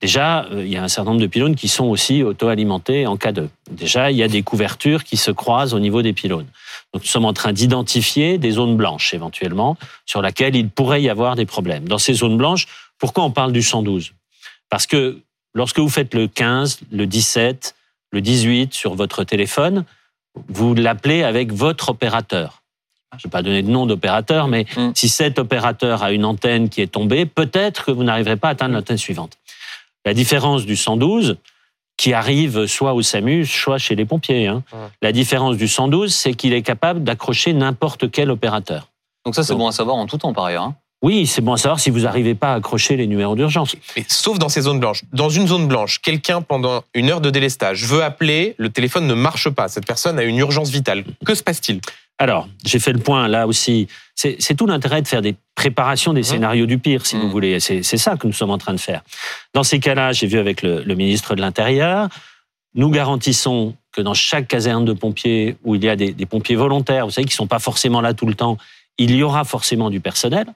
déjà euh, il y a un certain nombre de pylônes qui sont aussi auto-alimentés en cas de. Déjà il y a des couvertures qui se croisent au niveau des pylônes. Donc nous sommes en train d'identifier des zones blanches éventuellement sur lesquelles il pourrait y avoir des problèmes. Dans ces zones blanches, pourquoi on parle du 112 Parce que lorsque vous faites le 15, le 17, le 18 sur votre téléphone, vous l'appelez avec votre opérateur. Je ne vais pas donner de nom d'opérateur, mais Mm. si cet opérateur a une antenne qui est tombée, peut-être que vous n'arriverez pas à atteindre l'antenne suivante. La différence du 112, qui arrive soit au SAMU, soit chez les pompiers, hein, Ouais. la différence du 112, c'est qu'il est capable d'accrocher n'importe quel opérateur. Donc ça, c'est bon à savoir en tout temps, par ailleurs. hein. Oui, c'est bon à savoir si vous n'arrivez pas à accrocher les numéros d'urgence. Mais sauf dans ces zones blanches. Dans une zone blanche, quelqu'un pendant une heure de délestage veut appeler, le téléphone ne marche pas. Cette personne a une urgence vitale. Que se passe-t-il? Alors, j'ai fait le point là aussi. C'est tout l'intérêt de faire des préparations des scénarios du pire, si vous voulez. C'est c'est ça que nous sommes en train de faire. Dans ces cas-là, j'ai vu avec le, le ministre de l'Intérieur, nous garantissons que dans chaque caserne de pompiers où il y a des, des pompiers volontaires, vous savez, qui sont pas forcément là tout le temps, il y aura forcément du personnel.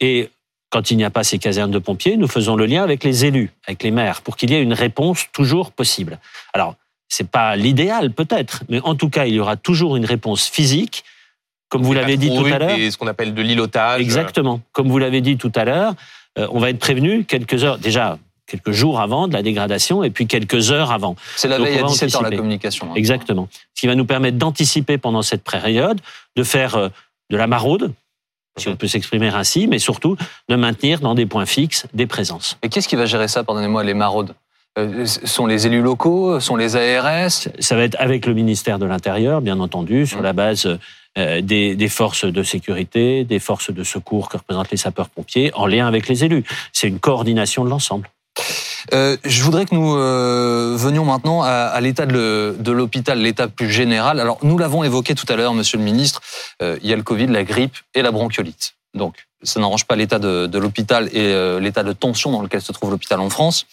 Et quand il n'y a pas ces casernes de pompiers, nous faisons le lien avec les élus, avec les maires, pour qu'il y ait une réponse toujours possible. Alors, c'est pas l'idéal peut-être, mais en tout cas, il y aura toujours une réponse physique, comme vous l'avez dit tout à l'heure. Ce qu'on appelle de l'îlotage. Exactement. Comme vous l'avez dit tout à l'heure, euh, on va être prévenu quelques heures, déjà quelques jours avant de la dégradation et puis quelques heures avant. C'est la veille à va 17h, la communication. hein. Exactement. Ce qui va nous permettre d'anticiper pendant cette période, de faire euh, de la maraude, si on peut s'exprimer ainsi, mais surtout de maintenir dans des points fixes des présences. Et qui est-ce qui va gérer ça, pardonnez-moi, les maraudes? Sont les élus locaux Sont les ARS Ça va être avec le ministère de l'Intérieur, bien entendu, sur Mhm. la base euh, des, des forces de sécurité, des forces de secours que représentent les sapeurs-pompiers, en lien avec les élus. C'est une coordination de l'ensemble. Euh, je voudrais que nous euh, venions maintenant à, à l'état de, l'hôpital, l'état plus général. Alors, nous l'avons évoqué tout à l'heure, Monsieur le Ministre, euh, il y a le Covid, la grippe et la bronchiolite. Donc, ça n'arrange pas l'état de, de l'hôpital et euh, l'état de tension dans lequel se trouve l'hôpital en France.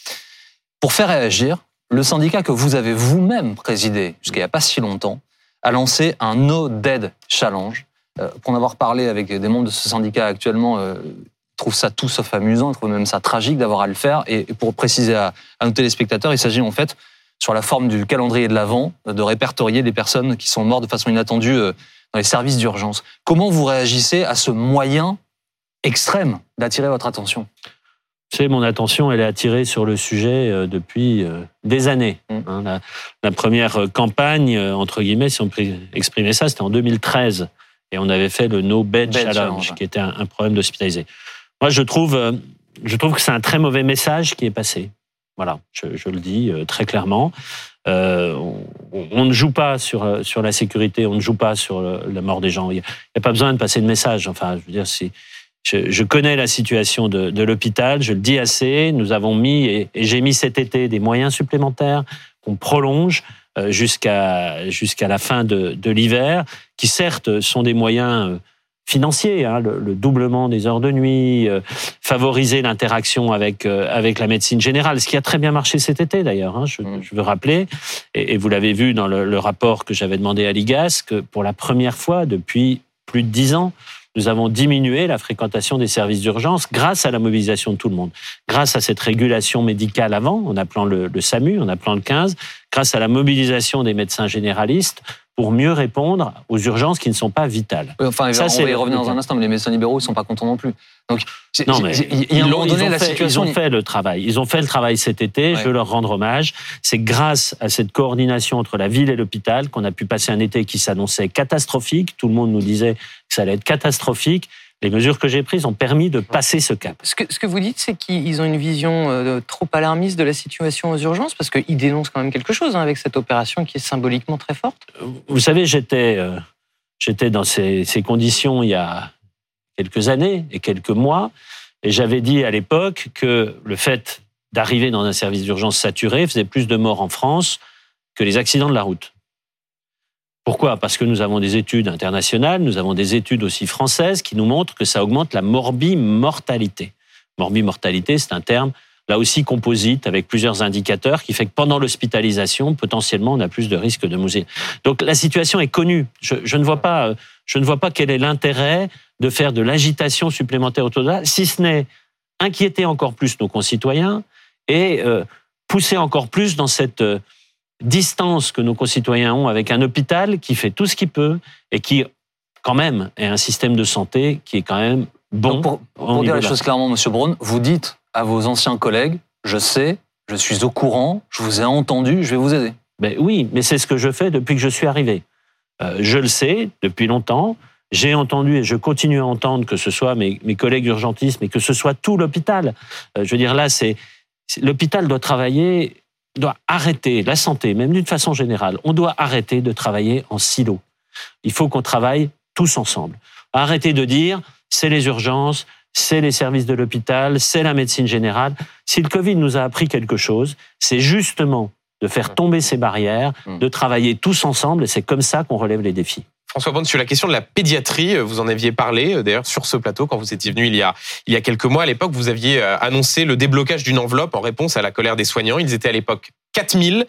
Pour faire réagir, le syndicat que vous avez vous-même présidé jusqu'il n'y a pas si longtemps a lancé un No Dead Challenge. Euh, pour en avoir parlé avec des membres de ce syndicat actuellement, euh, ils trouvent ça tout sauf amusant, ils trouvent même ça tragique d'avoir à le faire. Et pour préciser à, nos téléspectateurs, il s'agit en fait, sur la forme du calendrier de l'Avent, de répertorier des personnes qui sont mortes de façon inattendue euh, dans les services d'urgence. Comment vous réagissez à ce moyen extrême d'attirer votre attention? Savez, mon attention, elle est attirée sur le sujet euh, depuis euh, des années. Mm. Hein, la, la première euh, campagne, entre guillemets, si on peut exprimer ça, c'était en 2013. Et on avait fait le No Bed, Bed Challenge, Challenge. qui était un, un problème d'hospitalisé. Moi, je trouve, je trouve que c'est un très mauvais message qui est passé. Voilà, je, je le dis très clairement. Euh, on, on ne joue pas sur, sur la sécurité, on ne joue pas sur le- la mort des gens. Il n'y a, a pas besoin de passer de message. Enfin, je veux dire, c'est je, je connais la situation de, de l'hôpital, je le dis assez. Nous avons mis, et, et j'ai mis cet été, des moyens supplémentaires qu'on prolonge euh, jusqu'à jusqu'à la fin de, de l'hiver, qui certes sont des moyens euh, financiers, hein, le, le doublement des heures de nuit, euh, favoriser l'interaction avec euh, avec la médecine générale, ce qui a très bien marché cet été d'ailleurs. Hein, je, Mm. je veux rappeler, et, et vous l'avez vu dans le, le rapport que j'avais demandé à l'IGAS, que pour la première fois depuis plus de dix ans, nous avons diminué la fréquentation des services d'urgence grâce à la mobilisation de tout le monde, grâce à cette régulation médicale avant, en appelant le, SAMU, en appelant le 15, grâce à la mobilisation des médecins généralistes pour mieux répondre aux urgences qui ne sont pas vitales. Oui, Enfin, Ça, on c'est va y revenir dans un instant, mais les médecins libéraux, ils sont pas contents non plus. Donc, Non, mais ils, ils donné, ont la fait, situation. ils ont fait le travail. Ils ont fait le travail cet été. Ouais. Je veux leur rendre hommage. C'est grâce à cette coordination entre la ville et l'hôpital qu'on a pu passer un été qui s'annonçait catastrophique. Tout le monde nous disait que ça allait être catastrophique. Les mesures que j'ai prises ont permis de passer ce cap. Ce que, ce que vous dites, c'est qu'ils ont une vision euh, trop alarmiste de la situation aux urgences, parce qu'ils dénoncent quand même quelque chose hein, avec cette opération qui est symboliquement très forte. Vous savez, j'étais euh, j'étais dans ces, ces conditions il y a quelques années et quelques mois, et j'avais dit à l'époque que le fait d'arriver dans un service d'urgence saturé faisait plus de morts en France que les accidents de la route. Pourquoi? Parce que nous avons des études internationales, nous avons des études aussi françaises qui nous montrent que ça augmente la morbimortalité. Morbimortalité, c'est un terme là aussi composite, avec plusieurs indicateurs, qui fait que pendant l'hospitalisation, potentiellement, on a plus de risques de mourir. Donc la situation est connue. Je, je ne vois pas, euh, je ne vois pas quel est l'intérêt de faire de l'agitation supplémentaire autour de ça, si ce n'est inquiéter encore plus nos concitoyens et euh, pousser encore plus dans cette euh, distance que nos concitoyens ont avec un hôpital qui fait tout ce qu'il peut et qui, quand même, est un système de santé qui est quand même bon. Donc, pour, dire les choses clairement, Monsieur Braun, vous dites à vos anciens collègues, je sais, je suis au courant, je vous ai entendu, je vais vous aider. Ben oui, mais c'est ce que je fais depuis que je suis arrivé. Euh, je le sais depuis longtemps. J'ai entendu et je continue à entendre que ce soit mes, mes collègues urgentistes, mais que ce soit tout l'hôpital. Euh, je veux dire, là, c'est- l'hôpital doit travailler, doit arrêter la santé, même d'une façon générale. On doit arrêter de travailler en silo. Il faut qu'on travaille tous ensemble. Arrêter de dire c'est les urgences, c'est les services de l'hôpital, c'est la médecine générale. Si le Covid nous a appris quelque chose, c'est justement de faire tomber ces barrières, Mm. de travailler tous ensemble, et c'est comme ça qu'on relève les défis. François Bonne, sur la question de la pédiatrie, euh, vous en aviez parlé euh, d'ailleurs sur ce plateau quand vous étiez venu il y a, il y a quelques mois. À l'époque, vous aviez euh, annoncé le déblocage d'une enveloppe en réponse à la colère des soignants. Ils étaient à l'époque 4000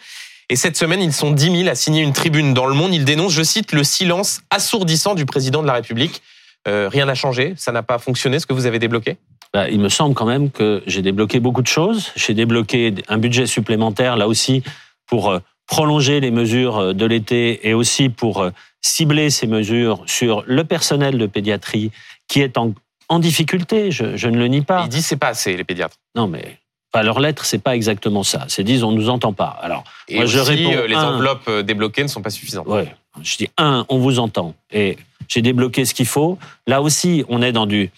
et cette semaine, ils sont 10 000 à signer une tribune dans le monde. Ils dénoncent, je cite, le silence assourdissant du président de la République. Rien n'a changé, ça n'a pas fonctionné, ce que vous avez débloqué? Bah, il me semble quand même que j'ai débloqué beaucoup de choses. J'ai débloqué un budget supplémentaire, là aussi, pour prolonger les mesures euh, de l'été et aussi pour euh, cibler ces mesures sur le personnel de pédiatrie qui est en, en difficulté, je, je ne le nie pas. Il dit c'est pas assez, les pédiatres. Non, mais enfin, leur lettre, c'est pas exactement ça. C'est disent on nous entend pas. Alors, Et Moi, je aussi, réponds, euh, les un. enveloppes débloquées ne sont pas suffisantes. ouais, je dis un, on vous entend et j'ai débloqué ce qu'il faut. Là aussi, on est dans du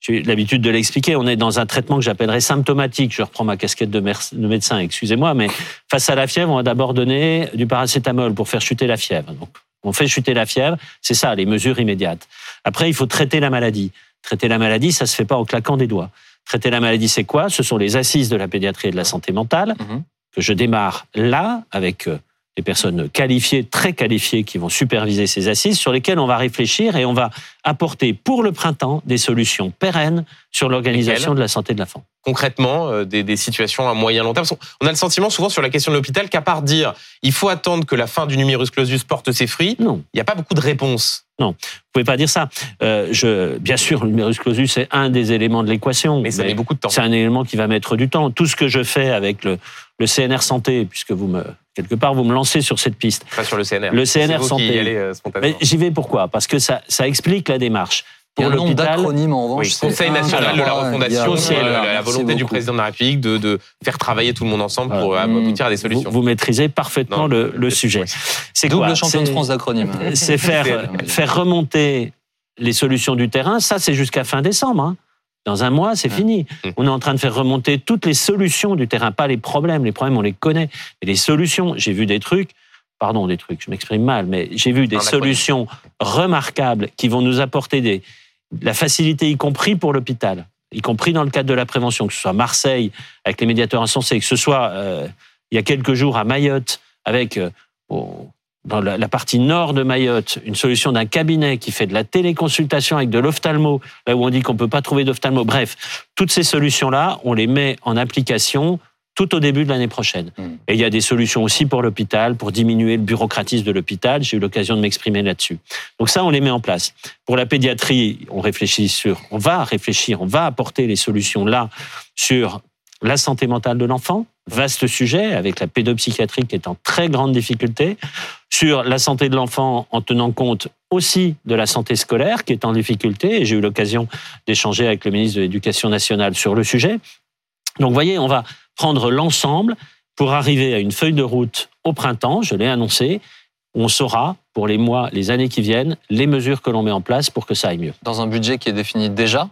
j'ai l'habitude de l'expliquer, on est dans un traitement que j'appellerais symptomatique. Je reprends ma casquette de, médecin, excusez-moi, mais face à la fièvre, on va d'abord donner du paracétamol pour faire chuter la fièvre. Donc, on fait chuter la fièvre, c'est ça, les mesures immédiates. Après, il faut traiter la maladie. Traiter la maladie, ça se fait pas en claquant des doigts. Traiter la maladie, c'est quoi? Ce sont les assises de la pédiatrie et de la santé mentale Mhm. que je démarre là avec euh, des personnes qualifiées, très qualifiées, qui vont superviser ces assises, sur lesquelles on va réfléchir et on va apporter pour le printemps des solutions pérennes sur l'organisation de la santé de l'enfant. concrètement euh, des, des situations à moyen long terme On a le sentiment souvent sur la question de l'hôpital qu'à part dire il faut attendre que la fin du numerus clausus porte ses fruits, Non, il n'y a pas beaucoup de réponses. vous pouvez pas dire ça. Euh, je, bien sûr, le numerus clausus c'est un des éléments de l'équation. Mais ça met beaucoup de temps. C'est un élément qui va mettre du temps. Tout ce que je fais avec le, le CNR santé, puisque vous me quelque part vous me lancez sur cette piste. Pas sur le CNR. Le C'est CNR vous santé. Qui y allez, euh. Mais j'y vais pourquoi? Parce que ça, ça explique la démarche. Il y a Pour un nombre d'acronymes en revanche. Oui, c'est Conseil national de la refondation, Conseil, euh, la, volonté du président de la République de, de faire travailler tout le monde ensemble pour euh, aboutir à des solutions. vous maîtrisez parfaitement Non, le, le sujet. C'est Double quoi? champion de C'est- France d'acronymes. [laughs] C'est faire, C'est- faire remonter les solutions du terrain. Ça, c'est jusqu'à fin décembre. hein. Dans un mois, c'est Ouais. fini. Mmh. On est en train de faire remonter toutes les solutions du terrain, pas les problèmes. Les problèmes, on les connaît. Mais les solutions, j'ai vu des trucs, pardon, des trucs, je m'exprime mal, mais j'ai vu des solutions remarquables qui vont nous apporter des, la facilité, y compris pour l'hôpital, y compris dans le cadre de la prévention, que ce soit Marseille avec les médiateurs insensés, que ce soit euh, il y a quelques jours à Mayotte avec euh, dans la, partie nord de Mayotte, une solution d'un cabinet qui fait de la téléconsultation avec de l'ophtalmo, là où on dit qu'on peut pas trouver d'ophtalmo. Bref, toutes ces solutions-là, on les met en application tout au début de l'année prochaine. Mm. Et il y a des solutions aussi pour l'hôpital, pour diminuer le bureaucratisme de l'hôpital. J'ai eu l'occasion de m'exprimer là-dessus. Donc ça, on les met en place. Pour la pédiatrie, on réfléchit sur, on va réfléchir, on va apporter les solutions là sur la santé mentale de l'enfant, vaste sujet avec la pédopsychiatrie qui est en très grande difficulté, sur la santé de l'enfant en tenant compte aussi de la santé scolaire qui est en difficulté. Et j'ai eu l'occasion d'échanger avec le ministre de l'Éducation nationale sur le sujet. Donc, vous voyez, on va prendre l'ensemble pour arriver à une feuille de route au printemps, je l'ai annoncé. On saura, pour les mois, les années qui viennent, les mesures que l'on met en place pour que ça aille mieux. Dans un budget qui est défini déjà?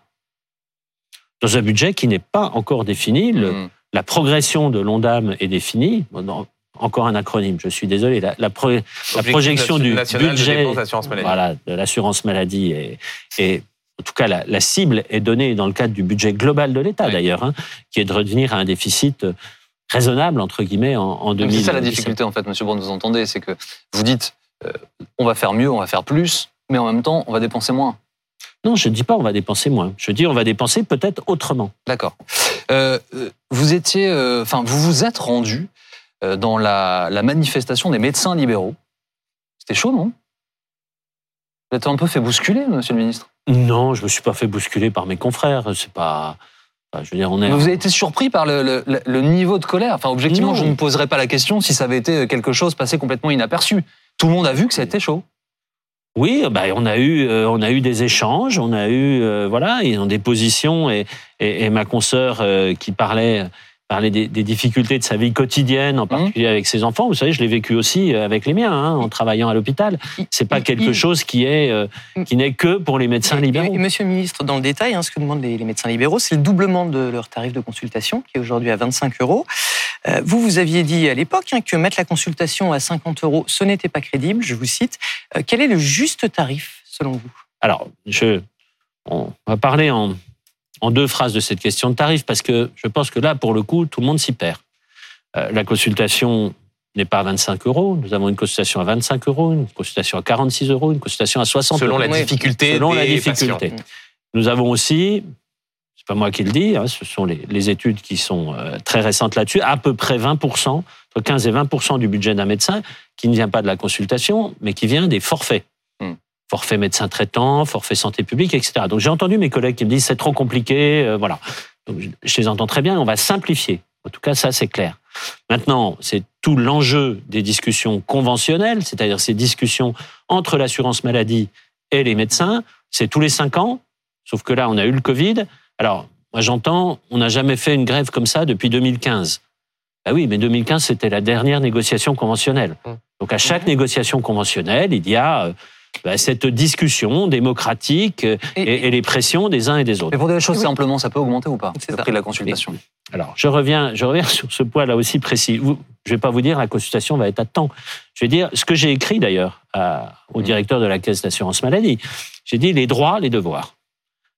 Dans un budget qui n'est pas encore défini, le- Mm. La progression de l'ONDAM est définie. Bon, non, encore un acronyme, je suis désolé. La, la pro- la Objectif projection du de budget maladie. voilà, de l'assurance maladie et, et en tout cas la, la cible est donnée dans le cadre du budget global de l'État Oui. d'ailleurs, hein, qui est de revenir à un déficit euh, raisonnable entre guillemets en, en Donc, 2017. C'est ça la difficulté en fait, Monsieur Brown, vous entendez, c'est que vous dites euh, on va faire mieux, on va faire plus, mais en même temps on va dépenser moins. Non, je ne dis pas on va dépenser moins. Je dis on va dépenser peut-être autrement. D'accord. Euh, euh, vous étiez, euh, enfin, vous vous êtes rendu dans la, la manifestation des médecins libéraux. C'était chaud, non? Vous êtes un peu fait bousculer, monsieur le ministre? Non, je me suis pas fait bousculer par mes confrères. C'est pas. enfin, je veux dire, on est. Vous avez été surpris par le, le- le- le niveau de colère. Enfin, objectivement, Non. je ne poserais pas la question si ça avait été quelque chose passé complètement inaperçu. Tout le monde a vu que ça a été chaud. Oui, bah, on a eu, euh, on a eu des échanges, on a eu, euh, voilà, ils ont des positions et, et, ma consoeur euh, qui parlait, parlait des, des difficultés de sa vie quotidienne, en Mmh. particulier avec ses enfants. Vous savez, je l'ai vécu aussi euh, avec les miens, hein, en travaillant à l'hôpital. C'est pas quelque chose qui est, euh, qui n'est que pour les médecins libéraux. Et, et monsieur le ministre, dans le détail, hein, ce que demandent les, les médecins libéraux, c'est le doublement de leur tarif de consultation, qui est aujourd'hui à 25 euros. Euh, vous, vous aviez dit à l'époque hein, que mettre la consultation à 50 euros, ce n'était pas crédible, je vous cite. Euh, quel est le juste tarif, selon vous? Alors, je, on va parler en, en deux phrases de cette question de tarif, parce que je pense que là, pour le coup, tout le monde s'y perd. Euh, la consultation n'est pas à 25 euros. Nous avons une consultation à 25 euros, une consultation à 46 euros, une consultation à 60 Selon euros. la difficulté Selon des la difficulté. patients. Nous avons aussi, c'est pas moi qui le dis, hein, ce sont les, les études qui sont euh, très récentes là-dessus, à peu près 20%, entre 15 et 20% du budget d'un médecin qui ne vient pas de la consultation, mais qui vient des forfaits. Forfait médecin traitant, forfait santé publique, etc. Donc j'ai entendu mes collègues qui me disent c'est trop compliqué, euh, voilà. Donc, je- les entends très bien, on va simplifier. En tout cas, ça c'est clair. Maintenant, c'est tout l'enjeu des discussions conventionnelles, c'est-à-dire ces discussions entre l'assurance maladie et les médecins, c'est tous les cinq ans, sauf que là, on a eu le Covid. Alors, moi j'entends, on n'a jamais fait une grève comme ça depuis 2015. Ah oui, mais 2015, c'était la dernière négociation conventionnelle. Hum. Donc à chaque négociation conventionnelle, il y a euh, bah, cette discussion démocratique euh, et, et les pressions des uns et des autres. Mais pour des choses Oui. simplement, ça peut augmenter ou pas C'est Le prix de la consultation. Alors, je reviens, je reviens [laughs] sur ce point là aussi précis. Vous, je vais pas vous dire la consultation va être à temps. Je vais dire ce que j'ai écrit d'ailleurs au directeur de la caisse d'assurance maladie. J'ai dit les droits, les devoirs.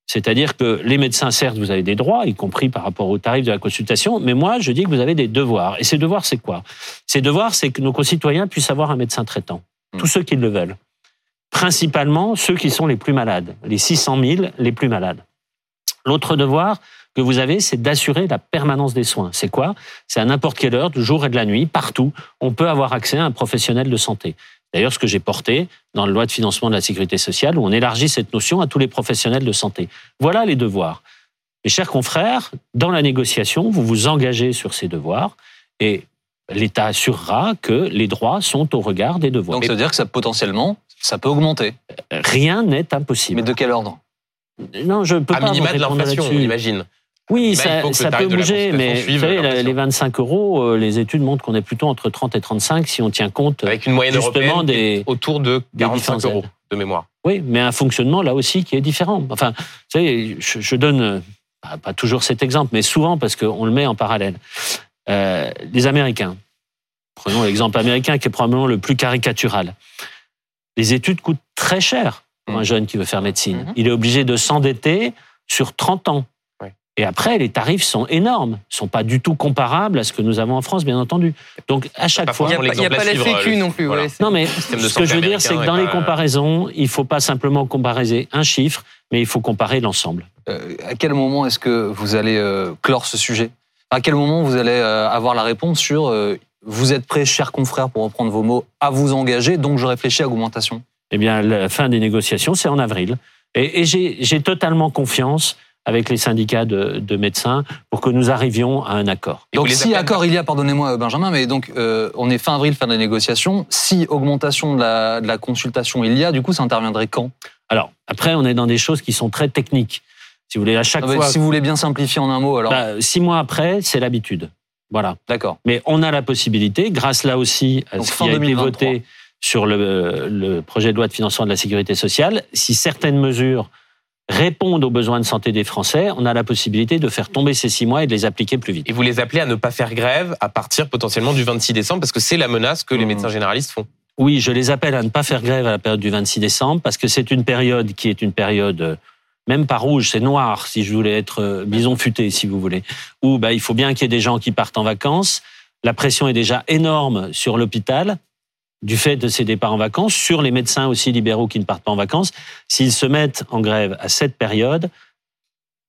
C'est-à-dire que les médecins, certes, vous avez des droits, y compris par rapport au tarif de la consultation, mais moi, je dis que vous avez des devoirs. Et ces devoirs, c'est quoi? Ces devoirs, c'est que nos concitoyens puissent avoir un médecin traitant. Tous ceux qui le veulent. Principalement ceux qui sont les plus malades, les 600 000 les plus malades. L'autre devoir que vous avez, c'est d'assurer la permanence des soins. C'est quoi? C'est à n'importe quelle heure, du jour et de la nuit, partout, on peut avoir accès à un professionnel de santé. D'ailleurs, ce que j'ai porté dans la loi de financement de la sécurité sociale, où on élargit cette notion à tous les professionnels de santé. Voilà les devoirs. Mes chers confrères, dans la négociation, vous vous engagez sur ces devoirs et l'État assurera que les droits sont au regard des devoirs. Donc ça veut dire que ça potentiellement, ça peut augmenter. Rien n'est impossible. Mais de quel ordre? Non, je peux À pas minima de répondre l'inflation, on imagine. Oui, ça, peut de bouger, mais vous savez, les 25 euros, euh, les études montrent qu'on est plutôt entre 30 et 35 si on tient compte. Avec une moyenne Justement, européenne des- autour de des 45 différentes euros de mémoire. Oui, mais un fonctionnement là aussi qui est différent. Enfin, vous savez, je, je donne pas, pas toujours cet exemple, mais souvent parce qu'on le met en parallèle. Euh, les Américains, prenons l'exemple américain qui est probablement le plus caricatural. Les études coûtent très cher pour un Mhm. jeune qui veut faire médecine. Mhm. Il est obligé de s'endetter sur 30 ans. Et après, les tarifs sont énormes, ne sont pas du tout comparables à ce que nous avons en France, bien entendu. Donc, à chaque fois, Il n'y a, pas- la sécu le- non plus. voilà. ouais, c'est- non, mais ce que je veux dire, c'est que dans les comparaisons, il faut pas simplement comparer un chiffre, mais il faut comparer l'ensemble. Euh, À quel moment est-ce que vous allez euh, clore ce sujet? À quel moment vous allez euh, avoir la réponse sur euh, vous êtes prêts, chers confrères, pour reprendre vos mots, à vous engager, donc je réfléchis à augmentation Eh bien, la fin des négociations, c'est en avril. Et, et j'ai totalement confiance avec les syndicats de, de médecins pour que nous arrivions à un accord. Et Donc si appelez- accord il y a, pardonnez-moi Benjamin, mais donc euh, on est fin avril, fin des négociations. Si augmentation de la, de la consultation il y a, du coup ça interviendrait quand? Alors, après, on est dans des choses qui sont très techniques. Si vous voulez, à chaque Ah fois, Si vous voulez bien simplifier en un mot, alors bah, six mois après, c'est l'habitude. Voilà. d'accord. Mais on a la possibilité, grâce là aussi à Donc, ce qui a été 2023. voté sur le, le projet de loi de financement de la sécurité sociale, si certaines mesures répondent aux besoins de santé des Français, on a la possibilité de faire tomber ces six mois et de les appliquer plus vite. Et vous les appelez à ne pas faire grève à partir potentiellement du 26 décembre parce que c'est la menace que les Mmh. médecins généralistes font. Oui, je les appelle à ne pas faire grève à la période du 26 décembre parce que c'est une période qui est une période euh, même pas rouge, c'est noir si je voulais être euh, bison futé si vous voulez. Où bah, il faut bien qu'il y ait des gens qui partent en vacances. La pression est déjà énorme sur l'hôpital du fait de ces départs en vacances, sur les médecins aussi libéraux qui ne partent pas en vacances. S'ils se mettent en grève à cette période,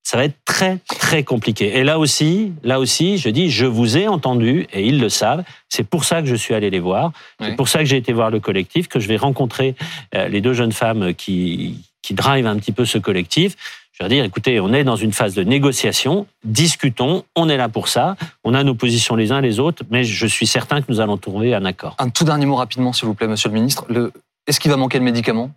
ça va être très très compliqué. Et là aussi, là aussi, je dis, je vous ai entendu et ils le savent. C'est pour ça que je suis allé les voir. C'est pour ça que j'ai été voir le collectif, que je vais rencontrer euh, les deux jeunes femmes qui qui drivent un petit peu ce collectif. Je leur dire, écoutez, on est dans une phase de négociation, discutons, on est là pour ça, on a nos positions les uns les autres, mais je suis certain que nous allons trouver un accord. Un tout dernier mot rapidement, s'il vous plaît, monsieur le ministre. Le... Est-ce qu'il va manquer de médicaments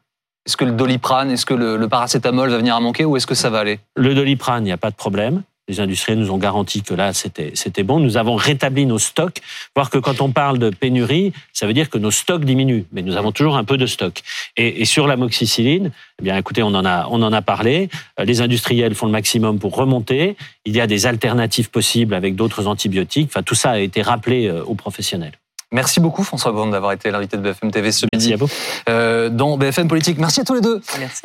Est-ce que le doliprane, est-ce que le, le paracétamol va venir à manquer ou est-ce que ça va aller? Le doliprane, il n'y a pas de problème. Les industriels nous ont garanti que là, c'était c'était bon. Nous avons rétabli nos stocks. Voir que quand on parle de pénurie, ça veut dire que nos stocks diminuent, mais nous avons toujours un peu de stock. Et, et sur l'amoxicilline, eh bien, écoutez, on en a on en a parlé. Euh, Les industriels font le maximum pour remonter. Il y a des alternatives possibles avec d'autres antibiotiques. Enfin, tout ça a été rappelé euh, aux professionnels. Merci beaucoup, François Braun, d'avoir été l'invité de BFM TV ce Merci midi à vous. euh, dans BFM Politique. Merci à tous les deux. Merci.